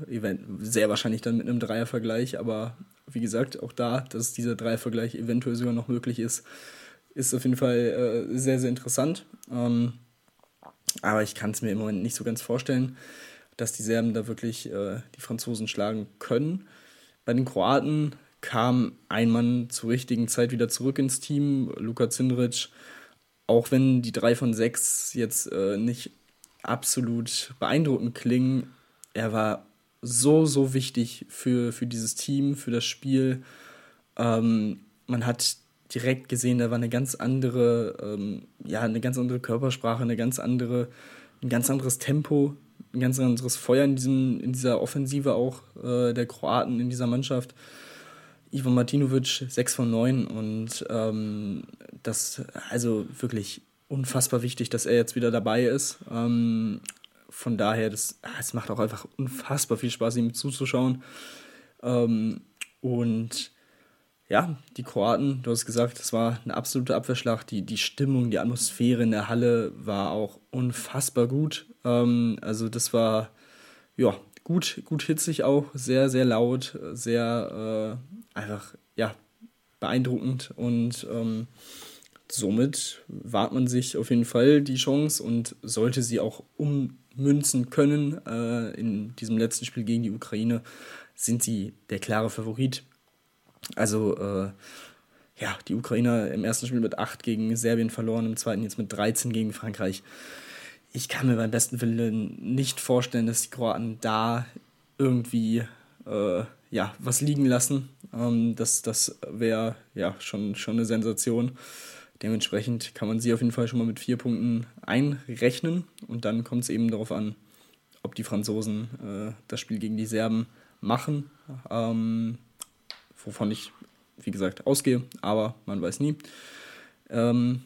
sehr wahrscheinlich dann mit einem Dreiervergleich, aber wie gesagt, auch da, dass dieser Dreiervergleich eventuell sogar noch möglich ist, ist auf jeden Fall äh, sehr, sehr interessant. Ähm, aber ich kann es mir im Moment nicht so ganz vorstellen, dass die Serben da wirklich äh, die Franzosen schlagen können. Bei den Kroaten kam ein Mann zur richtigen Zeit wieder zurück ins Team, Luka Zindric. Auch wenn die drei von sechs jetzt äh, nicht absolut beeindruckend klingen, er war so, so wichtig für, für dieses Team, für das Spiel. Ähm, man hat direkt gesehen, da war eine ganz andere, ähm, ja, eine ganz andere Körpersprache, eine ganz andere, ein ganz anderes Tempo, ein ganz anderes Feuer in, diesem, in dieser Offensive auch äh, der Kroaten in dieser Mannschaft. Ivan Martinovic 6 von 9 und ähm, das, also wirklich unfassbar wichtig, dass er jetzt wieder dabei ist. Ähm, von daher, das, ah, es macht auch einfach unfassbar viel Spaß, ihm zuzuschauen. Ähm, und ja, die Kroaten, du hast gesagt, es war eine absolute Abwehrschlacht. Die, die Stimmung, die Atmosphäre in der Halle war auch unfassbar gut. Ähm, also das war, ja, gut, gut hitzig auch, sehr, sehr laut, sehr äh, einfach, ja, beeindruckend und ähm, somit wahrt man sich auf jeden Fall die Chance und sollte sie auch ummünzen können äh, in diesem letzten Spiel gegen die Ukraine, sind sie der klare Favorit. Also äh, ja, die Ukrainer im ersten Spiel mit 8 gegen Serbien verloren, im zweiten jetzt mit 13 gegen Frankreich. Ich kann mir beim besten Willen nicht vorstellen, dass die Kroaten da irgendwie äh, ja, was liegen lassen. Ähm, das das wäre ja schon, schon eine Sensation. Dementsprechend kann man sie auf jeden Fall schon mal mit vier Punkten einrechnen und dann kommt es eben darauf an, ob die Franzosen äh, das Spiel gegen die Serben machen, ähm, wovon ich, wie gesagt, ausgehe, aber man weiß nie. Ähm,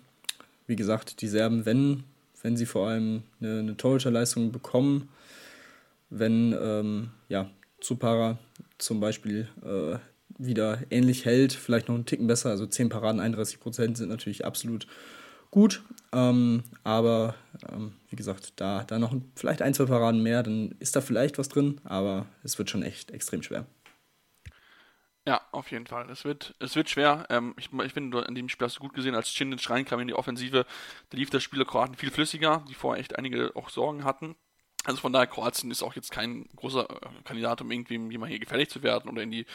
wie gesagt, die Serben, wenn, wenn sie vor allem eine, eine Torhüterleistung bekommen, wenn ähm, ja, Zupara zum Beispiel äh, wieder ähnlich hält, vielleicht noch einen Ticken besser. Also 10 Paraden, 31 Prozent sind natürlich absolut gut. Ähm, aber ähm, wie gesagt, da, da noch vielleicht ein, zwei Paraden mehr, dann ist da vielleicht was drin, aber es wird schon echt extrem schwer. Ja, auf jeden Fall. Es wird, es wird schwer. Ähm, ich, ich finde, in dem Spiel hast du gut gesehen, als Cindin reinkam in die Offensive, da lief das Spiel der Kroaten viel flüssiger, die vorher echt einige auch Sorgen hatten. Also von daher, Kroatien ist auch jetzt kein großer äh, Kandidat, um irgendwie jemand hier gefährlich zu werden oder in die,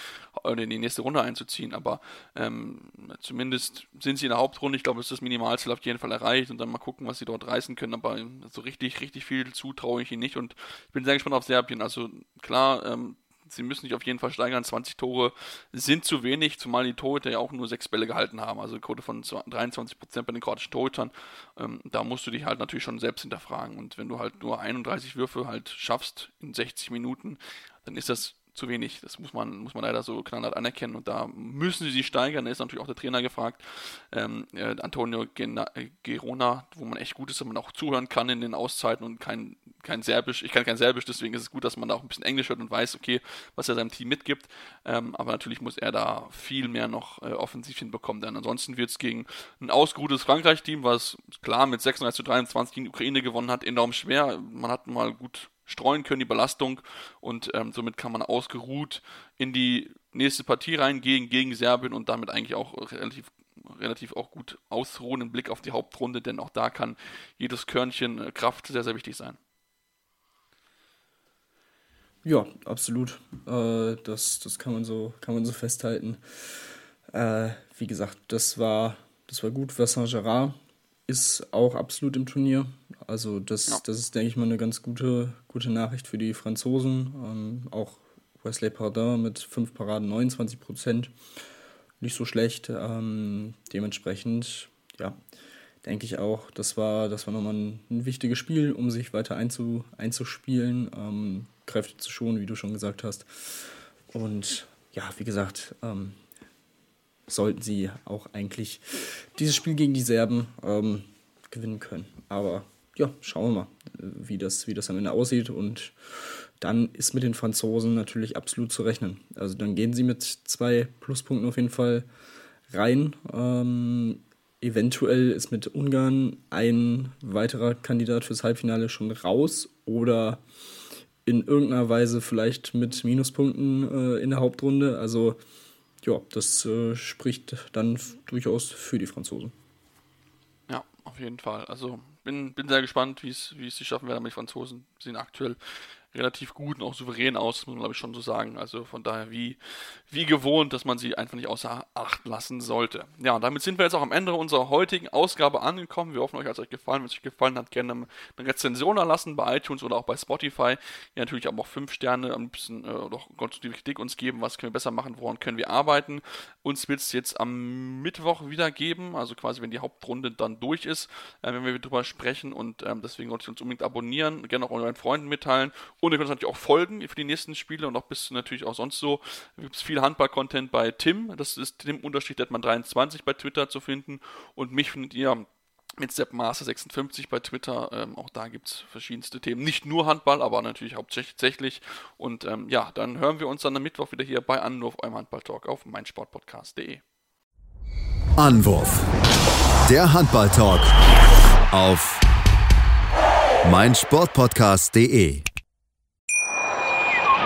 oder in die nächste Runde einzuziehen. Aber ähm, zumindest sind sie in der Hauptrunde. Ich glaube, es ist das Minimalziel auf jeden Fall erreicht und dann mal gucken, was sie dort reißen können. Aber so richtig, richtig viel zutraue ich ihnen nicht und ich bin sehr gespannt auf Serbien. Also klar, ähm, sie müssen sich auf jeden Fall steigern. 20 Tore sind zu wenig, zumal die Torhüter ja auch nur sechs Bälle gehalten haben. Also eine Quote von 23% bei den kroatischen Torhütern. Ähm, da musst du dich halt natürlich schon selbst hinterfragen. Und wenn du halt nur 31 Würfe halt schaffst in 60 Minuten, dann ist das zu wenig. Das muss man, muss man leider so knallhart anerkennen. Und da müssen sie sich steigern. Da ist natürlich auch der Trainer gefragt. Ähm, äh, Antonio Gena äh, Gerona, wo man echt gut ist, dass man auch zuhören kann in den Auszeiten und kein, kein Serbisch. Ich kann kein Serbisch, deswegen ist es gut, dass man da auch ein bisschen Englisch hört und weiß, okay, was er seinem Team mitgibt. Ähm, aber natürlich muss er da viel mehr noch äh, offensiv hinbekommen. Denn ansonsten wird es gegen ein ausgeruhtes Frankreich-Team, was klar mit 36 zu 23 gegen die Ukraine gewonnen hat, enorm schwer. Man hat mal gut streuen können, die Belastung. Und ähm, somit kann man ausgeruht in die nächste Partie reingehen gegen Serbien und damit eigentlich auch relativ relativ auch gut ausruhen im Blick auf die Hauptrunde, denn auch da kann jedes Körnchen äh, Kraft sehr, sehr wichtig sein. Ja, absolut. Äh, das, das kann man so, kann man so festhalten. Äh, wie gesagt, das war, das war gut. Vincent Gerard ist auch absolut im Turnier. Also das, ja. das ist, denke ich mal, eine ganz gute, gute Nachricht für die Franzosen. Ähm, auch Wesley Pardin mit 5 Paraden, 29 Prozent. Nicht so schlecht. Ähm, dementsprechend, ja, denke ich auch, das war, das war nochmal ein, ein wichtiges Spiel, um sich weiter einzu, einzuspielen, ähm, Kräfte zu schonen, wie du schon gesagt hast. Und ja, wie gesagt, ähm, sollten sie auch eigentlich dieses Spiel gegen die Serben ähm, gewinnen können. Aber ja, schauen wir mal, wie das, wie das am Ende aussieht. Und dann ist mit den Franzosen natürlich absolut zu rechnen. Also dann gehen sie mit zwei Pluspunkten auf jeden Fall rein. Ähm, eventuell ist mit Ungarn ein weiterer Kandidat fürs Halbfinale schon raus oder in irgendeiner Weise vielleicht mit Minuspunkten äh, in der Hauptrunde. Also ja, das äh, spricht dann durchaus für die Franzosen. Ja, auf jeden Fall. Also bin, bin sehr gespannt, wie es sie schaffen werden. Die Franzosen sind aktuell relativ gut und auch souverän aus, muss man glaube ich schon so sagen. Also von daher wie, wie gewohnt, dass man sie einfach nicht außer Acht lassen sollte. Ja, und damit sind wir jetzt auch am Ende unserer heutigen Ausgabe angekommen. Wir hoffen, euch hat es euch gefallen. Wenn es euch gefallen hat, gerne eine Rezension erlassen bei iTunes oder auch bei Spotify. Ja, natürlich aber auch fünf Sterne, ein bisschen äh, oder konstruktive Kritik uns geben. Was können wir besser machen? Woran können wir arbeiten? Uns wird es jetzt am Mittwoch wieder geben, also quasi wenn die Hauptrunde dann durch ist, äh, wenn wir darüber sprechen und ähm, deswegen solltet ihr uns unbedingt abonnieren, gerne auch euren Freunden mitteilen und ihr könnt uns natürlich auch folgen für die nächsten Spiele und auch bis natürlich auch sonst so. Gibt es viel Handball-Content bei Tim. Das ist Tim-Detman23 bei Twitter zu finden. Und mich findet ihr mit SeppMaster56 bei Twitter. Ähm, auch da gibt es verschiedenste Themen. Nicht nur Handball, aber natürlich hauptsächlich. Und ähm, ja, dann hören wir uns dann am Mittwoch wieder hier bei Anwurf, eurem Handball-Talk auf meinsportpodcast.de. Anwurf. Der Handball-Talk auf meinsportpodcast.de.